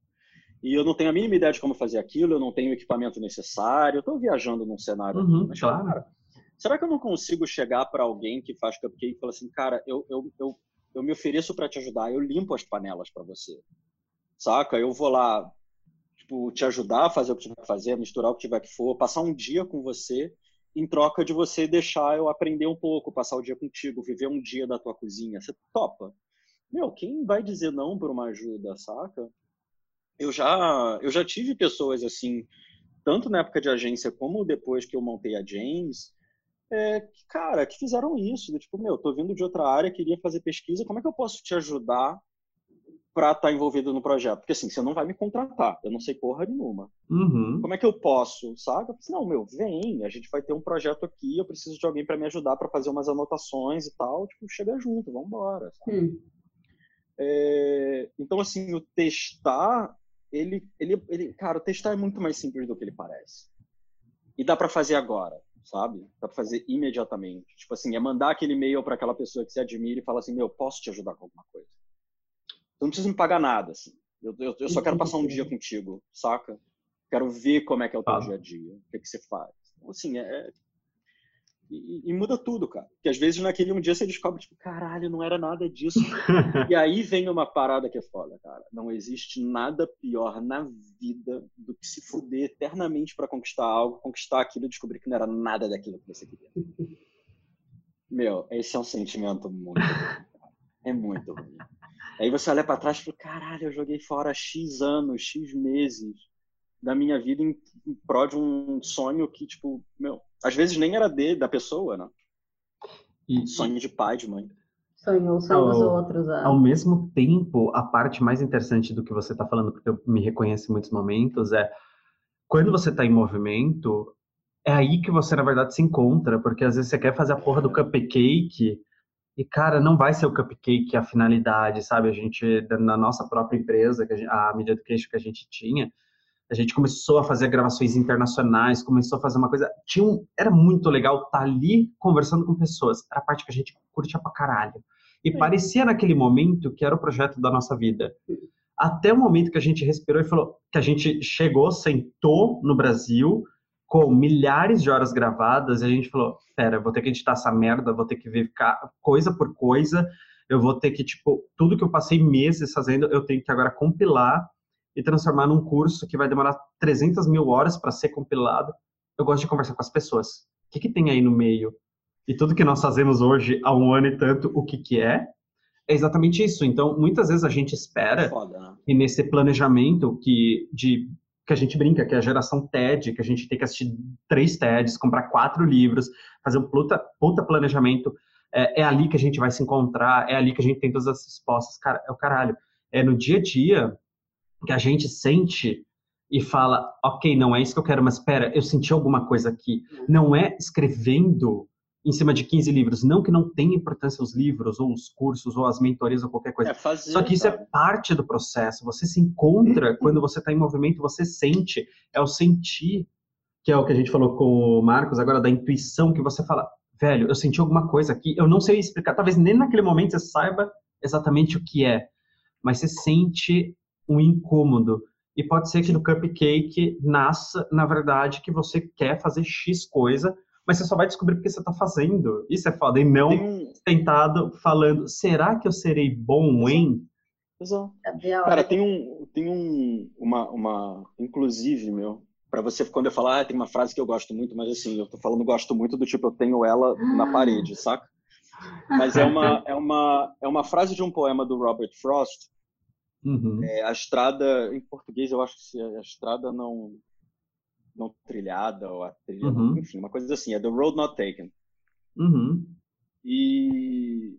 E eu não tenho a mínima ideia de como fazer aquilo, eu não tenho o equipamento necessário, eu estou viajando num cenário uhum, aqui, mas, claro. cara, será que eu não consigo chegar para alguém que faz cupcake e falar assim, cara, eu, eu, eu, eu me ofereço para te ajudar, eu limpo as panelas para você, saca? Eu vou lá, tipo, te ajudar a fazer o que tiver que fazer, misturar o que tiver que for, passar um dia com você, em troca de você deixar eu aprender um pouco, passar o dia contigo, viver um dia da tua cozinha. Você topa? Meu, quem vai dizer não por uma ajuda, saca? Eu já eu já tive pessoas assim, tanto na época de agência como depois que eu montei a James, é, que, cara, que fizeram isso, do tipo, meu, tô vindo de outra área, queria fazer pesquisa, como é que eu posso te ajudar para estar tá envolvido no projeto? Porque assim, você não vai me contratar, eu não sei porra nenhuma. Uhum. Como é que eu posso, sabe? Eu falei, não, meu, vem, a gente vai ter um projeto aqui, eu preciso de alguém para me ajudar para fazer umas anotações e tal, tipo, chega junto, vamos embora. É, então, assim, o testar ele, ele, ele, cara, o testar é muito mais simples do que ele parece. E dá para fazer agora, sabe? Dá para fazer imediatamente. Tipo assim, é mandar aquele e-mail para aquela pessoa que você admira e falar assim, meu, posso te ajudar com alguma coisa? Você não precisa me pagar nada, assim. Eu, eu, eu só quero passar um dia contigo, saca? Quero ver como é que é o teu ah. dia a dia, o que, é que você faz. Então, assim, é, e, e, muda tudo, cara. Porque às vezes naquele um dia você descobre, tipo, caralho, não era nada disso. e aí vem uma parada que é foda, cara. Não existe nada pior na vida do que se fuder eternamente para conquistar algo, conquistar aquilo e descobrir que não era nada daquilo que você queria. Meu, esse é um sentimento muito ruim. É muito ruim. Aí você olha para trás e fala, caralho, eu joguei fora X anos, X meses da minha vida em, em prol de um sonho que, tipo, meu, às vezes nem era de, da pessoa, né? E, sonho de pai, de mãe. Sonhou só os outros. É. Ao mesmo tempo, a parte mais interessante do que você está falando, porque eu me reconheço em muitos momentos, é quando você está em movimento, é aí que você, na verdade, se encontra, porque às vezes você quer fazer a porra do cupcake e, cara, não vai ser o cupcake a finalidade, sabe? A gente, na nossa própria empresa, a, gente, a Media Education que a gente tinha, a gente começou a fazer gravações internacionais, começou a fazer uma coisa. Tinha um, era muito legal estar tá ali conversando com pessoas. Era a parte que a gente curtia pra caralho. E é. parecia naquele momento que era o projeto da nossa vida. Até o momento que a gente respirou e falou que a gente chegou, sentou no Brasil com milhares de horas gravadas e a gente falou: pera, vou ter que editar essa merda, vou ter que ver coisa por coisa, eu vou ter que, tipo, tudo que eu passei meses fazendo, eu tenho que agora compilar e transformar num curso que vai demorar 300 mil horas para ser compilado. Eu gosto de conversar com as pessoas. O que, que tem aí no meio? E tudo que nós fazemos hoje, há um ano e tanto, o que, que é? É exatamente isso. Então, muitas vezes a gente espera, Foda, né? e nesse planejamento que, de, que a gente brinca, que é a geração TED, que a gente tem que assistir três TEDs, comprar quatro livros, fazer um puta, puta planejamento, é, é ali que a gente vai se encontrar, é ali que a gente tem todas as respostas. Cara, é o caralho. É no dia a dia, que a gente sente e fala, ok, não é isso que eu quero, mas espera, eu senti alguma coisa aqui. Não é escrevendo em cima de 15 livros. Não que não tenha importância os livros, ou os cursos, ou as mentorias, ou qualquer coisa. É fazer, Só que isso é sabe? é parte do processo. Você se encontra quando você está em movimento, você sente. É o sentir, que é o que a gente falou com o Marcos agora, da intuição, que você fala, velho, eu senti alguma coisa aqui, eu não sei explicar. Talvez nem naquele momento você saiba exatamente o que é, mas você sente um incômodo. E pode ser que no cupcake nasça, na verdade, que você quer fazer X coisa, mas você só vai descobrir porque você está fazendo. Isso é foda. E não tentado falando, será que eu serei bom em? Exato. Cara, tem um, tem um, uma, uma, inclusive, meu, para você, quando eu falar, ah, tem uma frase que eu gosto muito, mas assim, eu tô falando gosto muito do tipo, eu tenho ela na parede, saca? Mas é uma, é uma, é uma frase de um poema do Robert Frost. Uhum. É, a estrada, em português, eu acho que a estrada não não trilhada ou a trilha, uhum. enfim, uma coisa assim, é The Road Not Taken. Uhum. E,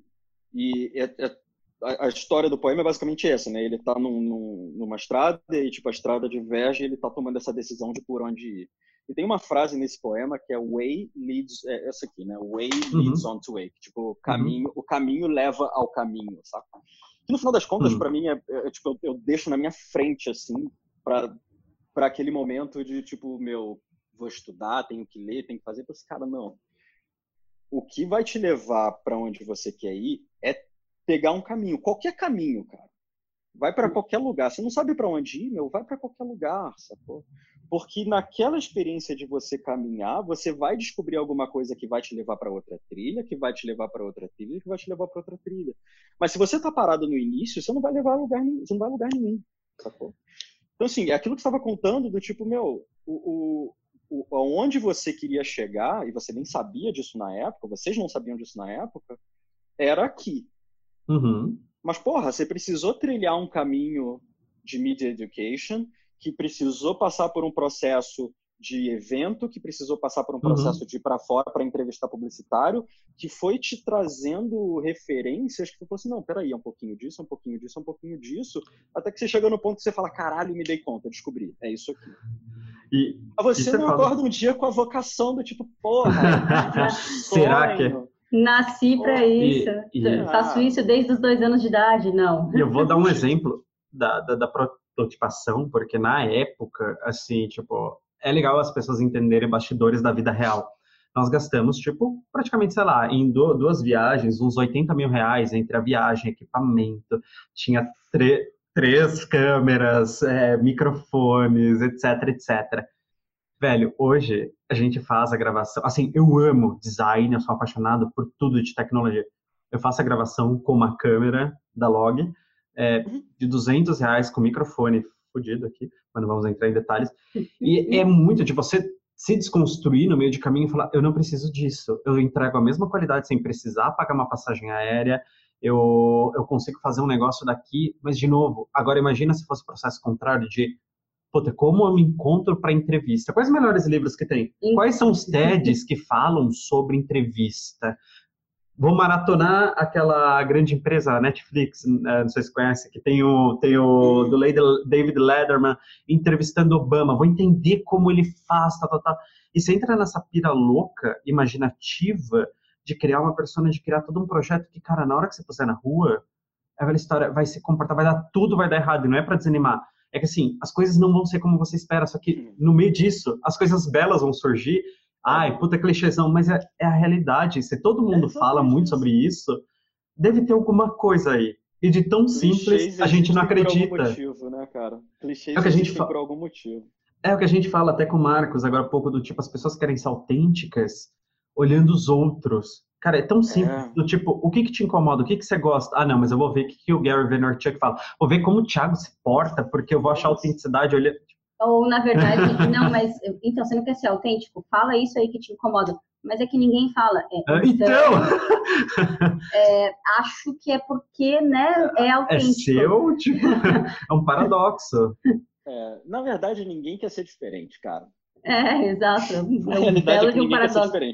e é, é, a, a, história do poema é basicamente essa, né? Ele está num, num, numa estrada e tipo a estrada diverge, e ele está tomando essa decisão de por onde ir. E tem uma frase nesse poema que é way leads, é essa aqui, né? Way uhum. leads on to way. Tipo, caminho, o caminho leva ao caminho, sabe? Que no final das contas, uhum. para mim, é, é, tipo, eu, eu deixo na minha frente, assim, para para aquele momento de tipo, meu, vou estudar, tenho que ler, tenho que fazer. Esse cara, não. O que vai te levar para onde você quer ir é pegar um caminho, qualquer caminho, cara. Vai para qualquer lugar. Você não sabe para onde ir, meu, vai para qualquer lugar, sacou? Porque naquela experiência de você caminhar, você vai descobrir alguma coisa que vai te levar para outra trilha, que vai te levar para outra trilha, que vai te levar para outra trilha. Mas se você tá parado no início, você não vai levar a lugar, você não vai a lugar nenhum, sacou? Então, assim, é aquilo que você estava contando do tipo, meu, o, o, o, aonde você queria chegar, e você nem sabia disso na época, vocês não sabiam disso na época, era aqui. Uhum. Mas, porra, você precisou trilhar um caminho de media education, que precisou passar por um processo de evento, que precisou passar por um uhum. processo uhum. de ir para fora para entrevistar publicitário, que foi te trazendo referências que você falou assim, não, peraí, é um pouquinho disso, é um pouquinho disso, é um pouquinho disso, até que você chega no ponto que você fala, caralho, me dei conta, descobri, é isso aqui. E, Mas você, não fala... acorda um dia com a vocação do tipo, porra, será que Nasci para isso. E, e... Faço isso desde os dois anos de idade, não. Eu vou dar um exemplo da, da, da prototipação, porque na época, assim, tipo, é legal as pessoas entenderem bastidores da vida real. Nós gastamos, tipo, praticamente, sei lá, em duas viagens, uns 80 mil reais entre a viagem, equipamento, tinha três câmeras, é, microfones, etc, etc. Velho, hoje a gente faz a gravação. Assim, eu amo design, eu sou apaixonado por tudo de tecnologia. Eu faço a gravação com uma câmera da Log é, uhum. de 200 reais com microfone fodido aqui, mas não vamos entrar em detalhes. E é muito, tipo, você se desconstruir no meio de caminho e falar, eu não preciso disso, eu entrego a mesma qualidade sem precisar pagar uma passagem aérea, eu, eu consigo fazer um negócio daqui, mas de novo, agora imagina se fosse o processo contrário de, puta, como eu me encontro para entrevista? Quais os melhores livros que tem? Quais são os TEDs que falam sobre entrevista? vou maratonar aquela grande empresa, a Netflix, né, não sei se conhece, que tem o, tem o do David Letterman entrevistando Obama, vou entender como ele faz, tal, tal, tal. E você entra nessa pira louca, imaginativa, de criar uma persona, de criar todo um projeto que, cara, na hora que você puser na rua, é aquela história vai se comportar, vai dar tudo, vai dar errado, e não é para desanimar. É que assim, as coisas não vão ser como você espera, só que no meio disso, as coisas belas vão surgir ai, puta clichêzão, mas é, é a realidade. Se todo mundo é fala muito sobre isso, deve ter alguma coisa aí. E de tão simples, a gente não acredita. Por algum motivo, né, cara? Clichês é o que a gente por algum motivo. É o que a gente fala até com o Marcos agora há pouco, do tipo, as pessoas querem ser autênticas olhando os outros. Cara, é tão simples, é. do tipo, o que que te incomoda, o que que você gosta? Ah, não, mas eu vou ver o que, que o Gary Vaynerchuk fala. Vou ver como o Thiago se porta, porque eu vou achar autenticidade olhando... Ou, na verdade, não, mas então você não quer ser autêntico? Fala isso aí que te incomoda. Mas é que ninguém fala. É, ah, então! É, acho que é porque, né, é, é autêntico. É seu, tipo, é um paradoxo. É, na verdade, ninguém quer ser diferente, cara. É, exato. É um belo de um paradoxo. Quer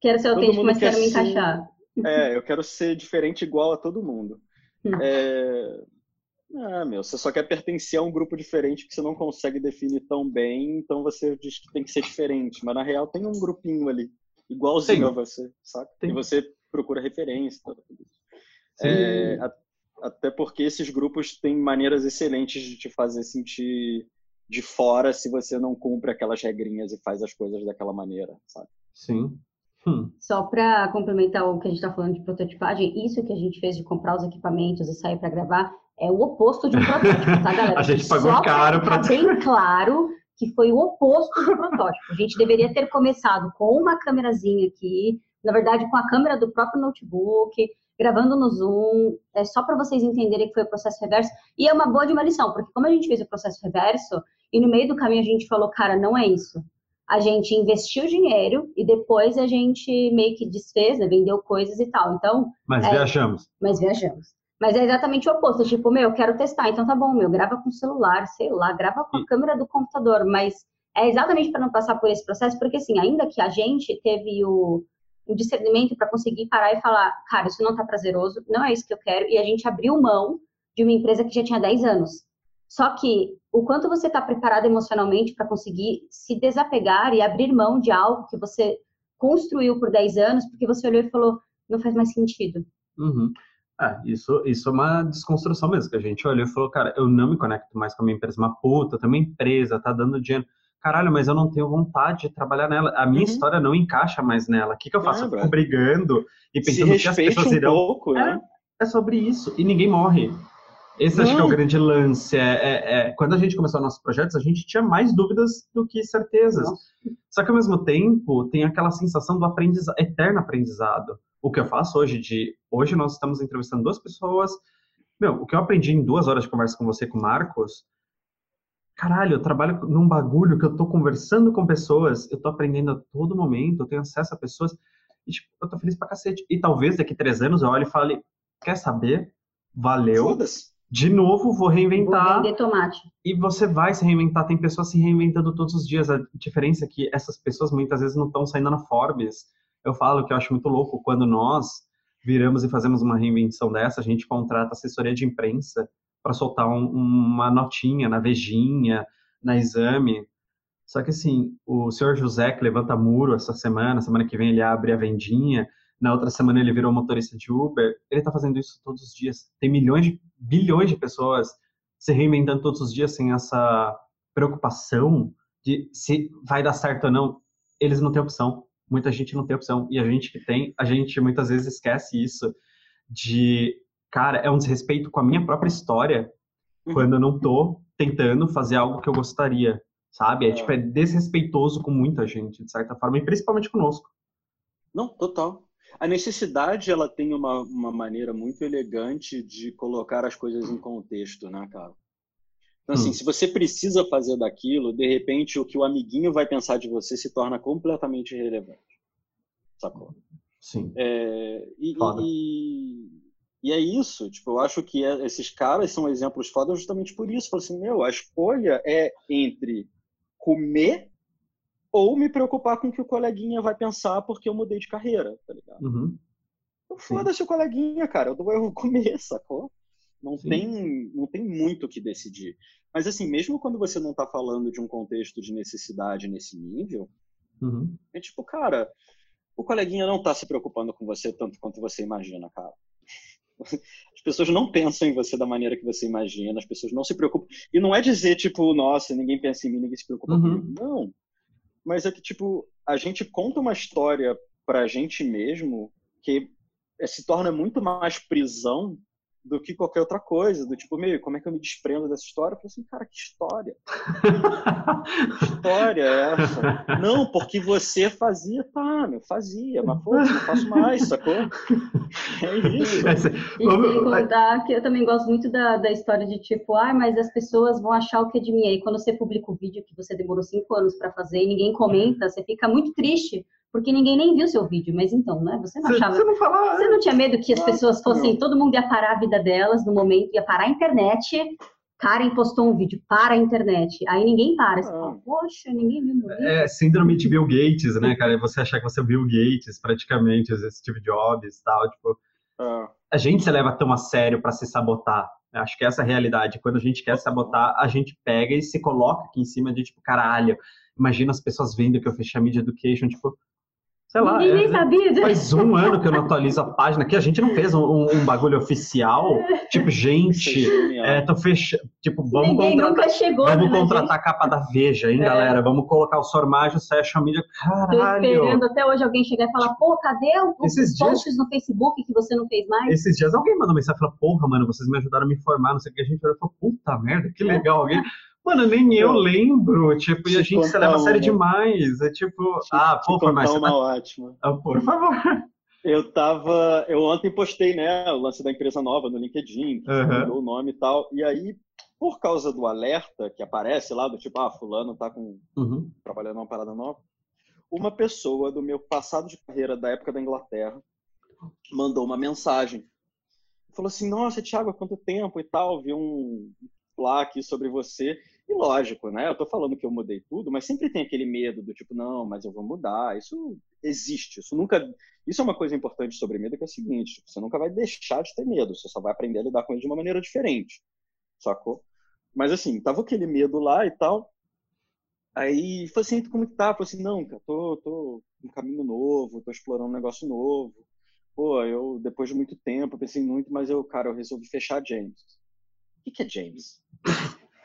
quero ser autêntico, mas quero me encaixar. É, eu quero ser diferente igual a todo mundo. Hum. É, ah, meu, você só quer pertencer a um grupo diferente que você não consegue definir tão bem, então você diz que tem que ser diferente. Mas na real tem um grupinho ali, igualzinho Sim. a você, sabe? Tem. E você procura referência. Tudo isso. É, até porque esses grupos têm maneiras excelentes de te fazer sentir de fora se você não cumpre aquelas regrinhas e faz as coisas daquela maneira, sabe? Sim. Hum. Só para complementar o que a gente está falando de prototipagem, isso que a gente fez de comprar os equipamentos e sair para gravar é o oposto de um protótipo, tá, galera? a gente pagou Só caro para bem claro que foi o oposto do protótipo. A gente deveria ter começado com uma câmerazinha aqui, na verdade com a câmera do próprio notebook, gravando no Zoom, é só para vocês entenderem que foi o processo reverso. E é uma boa de uma lição, porque como a gente fez o processo reverso, e no meio do caminho a gente falou, cara, não é isso. A gente investiu dinheiro e depois a gente meio que desfez, né, vendeu coisas e tal. Então. Mas é, viajamos. Mas viajamos. Mas é exatamente o oposto. Tipo, meu, eu quero testar. Então tá bom, meu, grava com o celular, sei lá, grava com a câmera do computador. Mas é exatamente para não passar por esse processo, porque assim, ainda que a gente teve o, o discernimento para conseguir parar e falar, cara, isso não tá prazeroso, não é isso que eu quero, e a gente abriu mão de uma empresa que já tinha 10 anos. Só que o quanto você está preparado emocionalmente para conseguir se desapegar e abrir mão de algo que você construiu por 10 anos, porque você olhou e falou, não faz mais sentido. Uhum. É, isso, isso é uma desconstrução mesmo, que a gente olhou e falou, cara, eu não me conecto mais com a minha empresa, uma puta, eu tenho uma empresa, tá dando dinheiro. Caralho, mas eu não tenho vontade de trabalhar nela. A minha uhum. história não encaixa mais nela. O que, que eu faço? É, eu fico brigando e pensando que as pessoas irão. Um pouco, né? é, é sobre isso. E ninguém morre. Esse acho que é o grande lance. É, é, é, quando a gente começou nossos projetos, a gente tinha mais dúvidas do que certezas. Nossa. Só que ao mesmo tempo tem aquela sensação do eterno aprendizado. O que eu faço hoje de hoje nós estamos entrevistando duas pessoas. Meu, o que eu aprendi em duas horas de conversa com você com o Marcos, caralho, eu trabalho num bagulho que eu tô conversando com pessoas, eu tô aprendendo a todo momento, eu tenho acesso a pessoas, e tipo, eu tô feliz pra cacete. E talvez daqui três anos eu olhe e fale, quer saber? Valeu. De novo, vou reinventar. Vou tomate. E você vai se reinventar. Tem pessoas se reinventando todos os dias. A diferença é que essas pessoas muitas vezes não estão saindo na Forbes. Eu falo que eu acho muito louco quando nós viramos e fazemos uma reinvenção dessa, a gente contrata assessoria de imprensa para soltar um, uma notinha na Vejinha, na Exame. Só que assim, o senhor José que levanta muro essa semana, semana que vem ele abre a vendinha, na outra semana ele virou motorista de Uber, ele está fazendo isso todos os dias. Tem milhões de, bilhões de pessoas se reinventando todos os dias sem essa preocupação de se vai dar certo ou não. Eles não têm opção. Muita gente não tem opção. E a gente que tem, a gente muitas vezes esquece isso de cara, é um desrespeito com a minha própria história uhum. quando eu não tô tentando fazer algo que eu gostaria, sabe? É, é, tipo, é desrespeitoso com muita gente, de certa forma, e principalmente conosco. Não, total. A necessidade, ela tem uma, uma maneira muito elegante de colocar as coisas em contexto, né, cara? Então, assim, hum. se você precisa fazer daquilo, de repente o que o amiguinho vai pensar de você se torna completamente irrelevante. Sacou? Sim. É, e, e, e é isso, tipo, eu acho que é, esses caras são exemplos foda justamente por isso. Falo assim, meu, a escolha é entre comer ou me preocupar com o que o coleguinha vai pensar porque eu mudei de carreira, tá ligado? Uhum. Então foda-se o coleguinha, cara, eu vou comer, sacou? Não tem, não tem muito o que decidir. Mas assim, mesmo quando você não tá falando de um contexto de necessidade nesse nível, uhum. é tipo, cara, o coleguinha não tá se preocupando com você tanto quanto você imagina, cara. As pessoas não pensam em você da maneira que você imagina, as pessoas não se preocupam. E não é dizer, tipo, nossa, ninguém pensa em mim, ninguém se preocupa uhum. comigo. Não. Mas é que, tipo, a gente conta uma história pra gente mesmo que se torna muito mais prisão do que qualquer outra coisa, do tipo, meio, como é que eu me desprendo dessa história? Eu falei assim, cara, que história? que história é essa? Não, porque você fazia, tá, meu, fazia, mas pô, não faço mais, sacou? É isso. E sem contar que eu também gosto muito da, da história de tipo, ah, mas as pessoas vão achar o que é de mim. Aí quando você publica o vídeo que você demorou cinco anos para fazer e ninguém comenta, você fica muito triste, porque ninguém nem viu seu vídeo. Mas então, né? Você não achava. Você não, falava, você não tinha medo que as pessoas fossem. Todo mundo ia parar a vida delas no momento, ia parar a internet. Karen postou um vídeo para a internet. Aí ninguém para. Você fala, poxa, ninguém viu meu vídeo. É síndrome de Bill Gates, né, cara? Você achar que você é Bill Gates, praticamente, Steve Jobs e tal. Tipo, ah. a gente se leva tão a sério para se sabotar. Acho que essa é a realidade. Quando a gente quer sabotar, a gente pega e se coloca aqui em cima de, tipo, caralho, imagina as pessoas vendo que eu fechei a Media Education, tipo, Sei lá. Ninguém é, sabia disso. Faz um ano que eu não atualizo a página, que a gente não fez um, um bagulho oficial. Tipo, gente, é, tô fechando. Tipo, vamos Ninguém contratar, nunca chegou, vamos né, contratar a capa da Veja, hein, é. galera? Vamos colocar o Sormage, social media. Caralho. Tô esperando até hoje alguém chegar e falar, pô, cadê os Esses posts dias... no Facebook que você não fez mais? Esses dias alguém mandou mensagem e falou, porra, mano, vocês me ajudaram a me informar, não sei o que. A gente falou, puta merda, que legal. Alguém Mano, nem eu lembro, tipo, e a gente se leva a sério demais. É tipo, ah, pô, foi mais. Uma tá... ótima. Ah, por favor. Eu tava. Eu ontem postei, né, o lance da empresa nova no LinkedIn, que uhum. o nome e tal. E aí, por causa do alerta que aparece lá, do tipo, ah, fulano tá com, uhum. trabalhando numa parada nova, uma pessoa do meu passado de carreira, da época da Inglaterra, mandou uma mensagem. Falou assim, nossa, Thiago, há quanto tempo e tal, vi um lá aqui sobre você. E lógico, né? Eu tô falando que eu mudei tudo, mas sempre tem aquele medo do tipo, não, mas eu vou mudar. Isso existe. Isso nunca. Isso é uma coisa importante sobre medo, que é o seguinte: tipo, você nunca vai deixar de ter medo, você só vai aprender a lidar com ele de uma maneira diferente. Sacou? Mas assim, tava aquele medo lá e tal. Aí falei assim, como que tá? Falei assim, não, cara, tô, tô um caminho novo, tô explorando um negócio novo. Pô, eu, depois de muito tempo, pensei muito, mas eu, cara, eu resolvi fechar James. O que, que é James?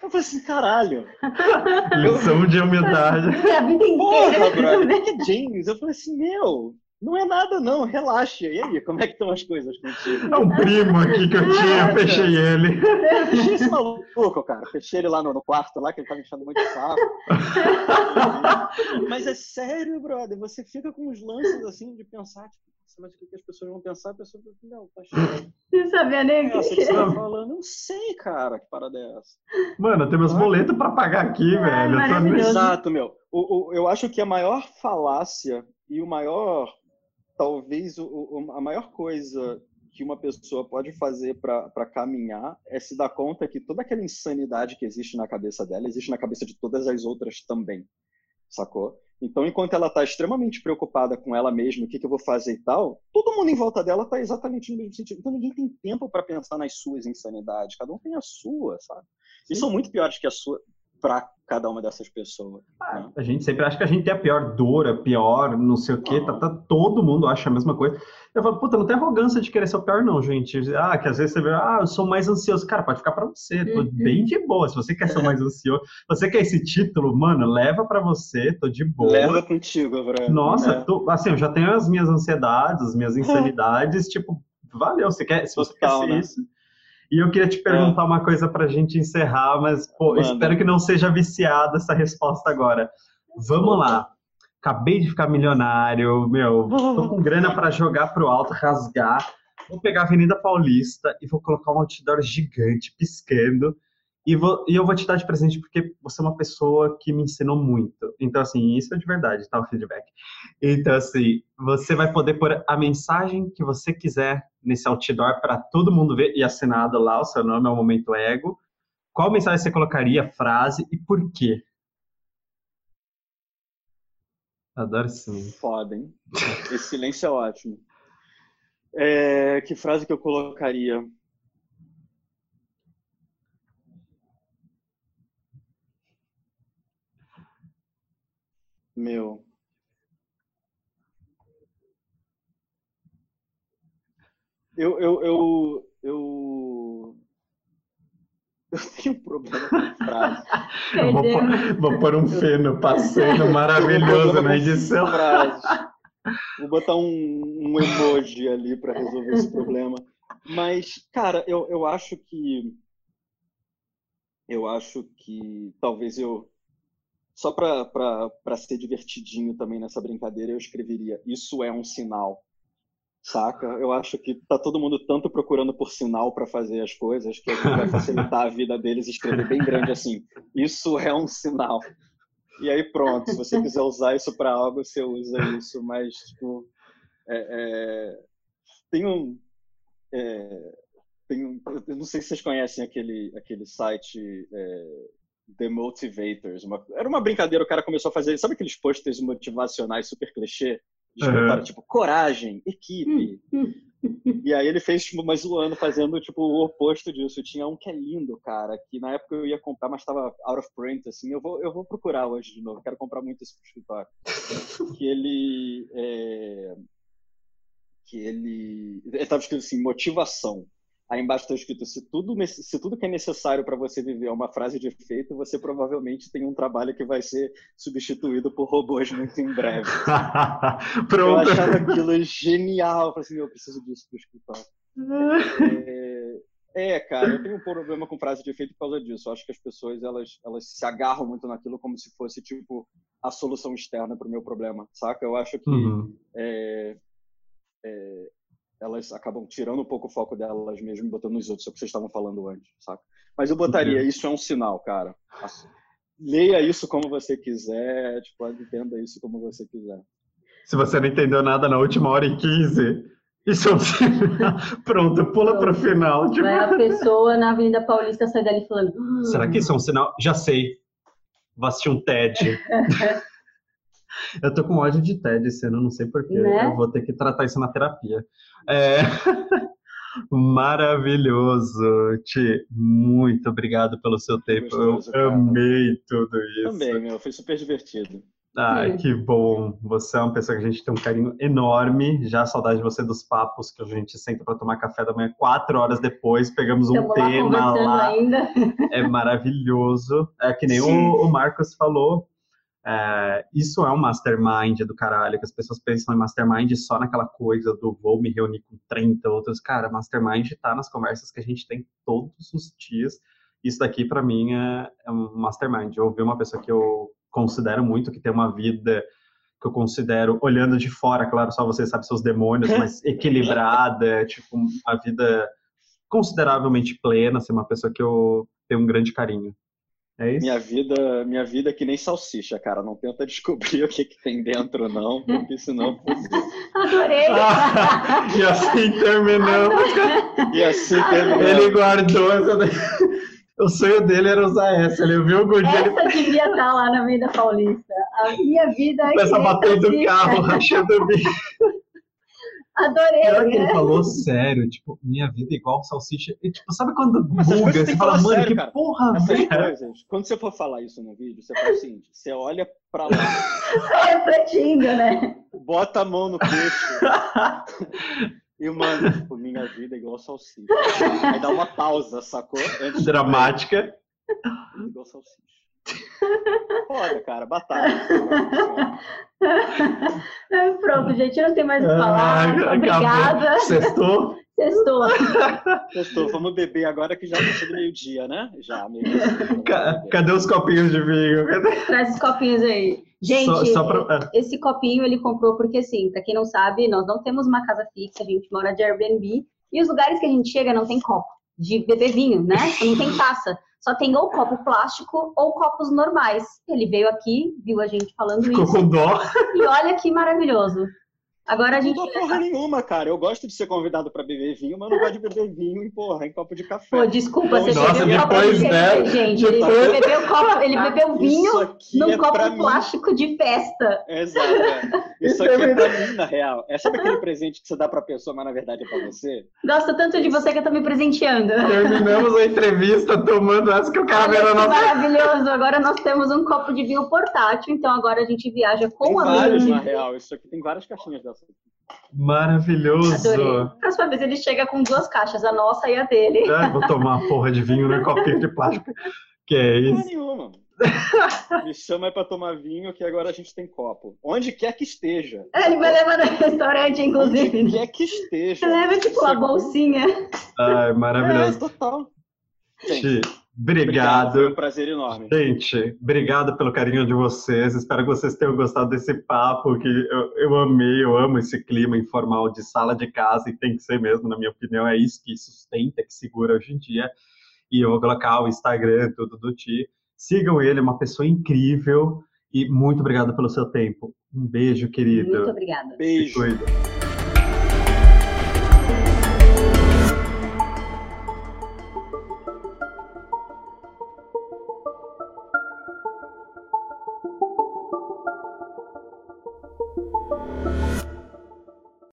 Eu falei assim, caralho. Lição de humildade. Porra, brother, o que é James? Eu falei assim, meu, não é nada, não, relaxa. E aí, como é que estão as coisas contigo? É um primo aqui que eu tinha, fechei ele. Fechei esse maluco, cara. Fechei ele lá no, no quarto, lá, que ele tava enchendo muito saco. Mas é sério, brother. Você fica com uns lances assim de pensar, tipo, mas o que as pessoas vão pensar? A pessoa vai não, tá. Não sabia nem o que, que você tá falando. Não sei, cara, que parada é essa. Mano, tem meus boletos pra pagar aqui, Ai, velho. Exato, meu. O, o, eu acho que a maior falácia e o maior talvez o, o, a maior coisa que uma pessoa pode fazer para caminhar é se dar conta que toda aquela insanidade que existe na cabeça dela existe na cabeça de todas as outras também, sacou? Então, enquanto ela está extremamente preocupada com ela mesma, o que, que eu vou fazer e tal, todo mundo em volta dela está exatamente no mesmo sentido. Então, ninguém tem tempo para pensar nas suas insanidades. Cada um tem a sua, sabe? E são muito piores que a sua para cada uma dessas pessoas. Ah, né? A gente sempre acha que a gente é a pior dor, a pior, não sei o quê, tá, tá, todo mundo acha a mesma coisa. Eu falo, puta, não tem arrogância de querer ser o pior, não, gente. Ah, que às vezes você vê, ah, eu sou mais ansioso. Cara, pode ficar para você, tô uhum. bem de boa. Se você quer ser mais ansioso, você quer esse título, mano, leva para você, tô de boa. Leva contigo, Abraão. Nossa, é. tô, assim, eu já tenho as minhas ansiedades, as minhas insanidades, tipo, valeu, você quer, se você Total, quer ser né? isso e eu queria te perguntar é. uma coisa para a gente encerrar, mas pô, espero que não seja viciada essa resposta agora. Vamos lá. Acabei de ficar milionário, meu, tô com grana para jogar pro alto, rasgar. Vou pegar a Avenida Paulista e vou colocar um outdoor gigante piscando e, vou, e eu vou te dar de presente porque você é uma pessoa que me ensinou muito. Então, assim, isso é de verdade, tá? O feedback. Então, assim, você vai poder pôr a mensagem que você quiser nesse outdoor para todo mundo ver e assinado lá o seu nome, é o Momento Ego. Qual mensagem você colocaria, frase e por quê? Adoro sim. Foda, hein? Esse silêncio é ótimo. É, que frase que eu colocaria? Meu. Eu, eu, eu, eu, eu tenho um problema com frase. vou, pôr, vou pôr um feno passando maravilhoso na edição. Vou botar um, um emoji ali para resolver esse problema. Mas, cara, eu, eu acho que. Eu acho que talvez eu só para ser divertidinho também nessa brincadeira, eu escreveria: Isso é um sinal. Saca? Eu acho que tá todo mundo tanto procurando por sinal para fazer as coisas que vai facilitar a vida deles escrever bem grande assim: Isso é um sinal. E aí pronto, se você quiser usar isso para algo, você usa isso. Mas, tipo, é, é, tem um. É, tem um, eu não sei se vocês conhecem aquele, aquele site é, The Motivators. Uma, era uma brincadeira, o cara começou a fazer, sabe aqueles posters motivacionais super clichê? Uhum. tipo, coragem, equipe. e aí ele fez, tipo, mais um ano fazendo, tipo, o oposto disso. Tinha um que é lindo, cara, que na época eu ia comprar, mas estava out of print, assim. Eu vou, eu vou procurar hoje de novo, quero comprar muito esse escritório. que ele... É... Que ele... Ele tava escrito assim, motivação Aí embaixo está escrito: se tudo, se tudo que é necessário para você viver é uma frase de efeito, você provavelmente tem um trabalho que vai ser substituído por robôs muito em breve. Pronto. Eu achava aquilo genial. Eu falei assim: eu preciso disso para o escritório. é, É, cara, eu tenho um problema com frase de efeito por causa disso. Eu acho que as pessoas elas, elas se agarram muito naquilo como se fosse tipo a solução externa para o meu problema, saca? Eu acho que uhum. é, é, elas acabam tirando um pouco o foco delas mesmo e botando nos outros, é o que vocês estavam falando antes, saca? Mas eu botaria, uhum. isso é um sinal, cara. Leia isso como você quiser, tipo, entenda isso como você quiser. Se você não entendeu nada na última hora e quinze, isso é um sinal. Pronto, pula para o final. Tipo... Vai a pessoa na Avenida Paulista sair dali falando. Hum. Será que isso é um sinal? Já sei. Vou assistir um TED. eu tô com ódio de TED esse ano, não sei porquê. Né? Eu vou ter que tratar isso na terapia. É... Maravilhoso, Ti. Muito obrigado pelo seu tempo. Gostoso, eu amei tudo isso. Também, meu. Foi super divertido. Ai, é. que bom. Você é uma pessoa que a gente tem um carinho enorme. Já saudade de você dos papos que a gente senta para tomar café da manhã quatro horas depois. Pegamos um Estamos tema lá. lá. Ainda. É maravilhoso. É que nem o, o, Marcos falou. É, isso é um mastermind do caralho, que as pessoas pensam em mastermind só naquela coisa do vou me reunir com 30 outros. Cara, mastermind tá nas conversas que a gente tem todos os dias. Isso daqui, para mim, é, é um mastermind. Eu ouvi uma pessoa que eu considero muito, que tem uma vida que eu considero, olhando de fora, claro, só você sabe seus demônios, mas equilibrada, tipo, uma vida consideravelmente plena, ser uma pessoa que eu tenho um grande carinho. É isso? Minha vida, minha vida é que nem salsicha, cara. Não tenta descobrir o que, que tem dentro, não, porque senão. Adorei! Ah, e assim terminamos. e assim terminamos. Ele guardou essa. O sonho dele era usar essa. Ele viu o Gordinho. Essa ele... devia estar lá na Avenida Paulista. A minha vida é. Começa a bater do carro, rachando o bico. Adorei. Pior que ele falou sério, tipo, minha vida é igual salsicha. E, tipo, sabe quando buga? Você fala, mano, sério, que cara. porra, velho. Coisas, quando você for falar isso no vídeo, você fala assim, você olha pra lá. Refletindo, né? Bota a mão no queixo. E, mano, tipo, minha vida é igual salsicha. Aí dá uma pausa, sacou? Antes Dramática. De... Igual salsicha. Foda, cara, batata. Pronto, gente, não tem mais o que falar. Ah, Obrigada. Sextou? Sextou. Sextou. Vamos beber agora que já tá do meio-dia, né? Já, meio-dia. Cadê os copinhos de vinho? Cadê? Traz os copinhos aí. Gente, só, só pra... É. esse copinho ele comprou porque, assim, para quem não sabe, nós não temos uma casa fixa, a gente mora de Airbnb e os lugares que a gente chega não tem copo de beber vinho, né? Não tem taça. Só tem ou copo plástico ou copos normais. Ele veio aqui, viu a gente falando Ficou isso. com dó. E olha que maravilhoso. Agora a gente. Não dou porra nenhuma, cara. Eu gosto de ser convidado para beber vinho, mas não gosto de beber vinho em porra, em copo de café. Pô, desculpa, então, você nossa, bebeu copo de né? gente. Ele bebeu, copo, ele bebeu vinho num é copo plástico mim. de festa. Exato. É. Isso, aqui é pra mim, na real. É sabe aquele presente que você dá pra pessoa, mas na verdade é pra você? Gosto tanto de você que eu tô me presenteando. Terminamos a entrevista tomando essa que o cara era nossa. Maravilhoso. Agora nós temos um copo de vinho portátil, então agora a gente viaja com tem a vários, na real. Isso aqui tem várias caixinhas dessas. Maravilhoso! Adorei. Próxima vez ele chega com duas caixas, a nossa e a dele. É, vou tomar uma porra de vinho no copinho de plástico. Que é isso? nenhuma. Me chama aí pra tomar vinho, que agora a gente tem copo. Onde quer que esteja. É, ele vai levar no restaurante, inclusive. Onde quer que esteja. Leva, tipo, uma bolsinha. Ai, maravilhoso. É, total. Gente, Obrigado. Foi um prazer enorme. Gente, obrigado pelo carinho de vocês. Espero que vocês tenham gostado desse papo, que eu, eu amei, eu amo esse clima informal de sala de casa e tem que ser mesmo, na minha opinião, é isso que sustenta, que segura hoje em dia. E eu vou colocar o Instagram, tudo do Ti. Sigam ele, é uma pessoa incrível. E muito obrigado pelo seu tempo. Um beijo, querido. Muito obrigada. Beijo.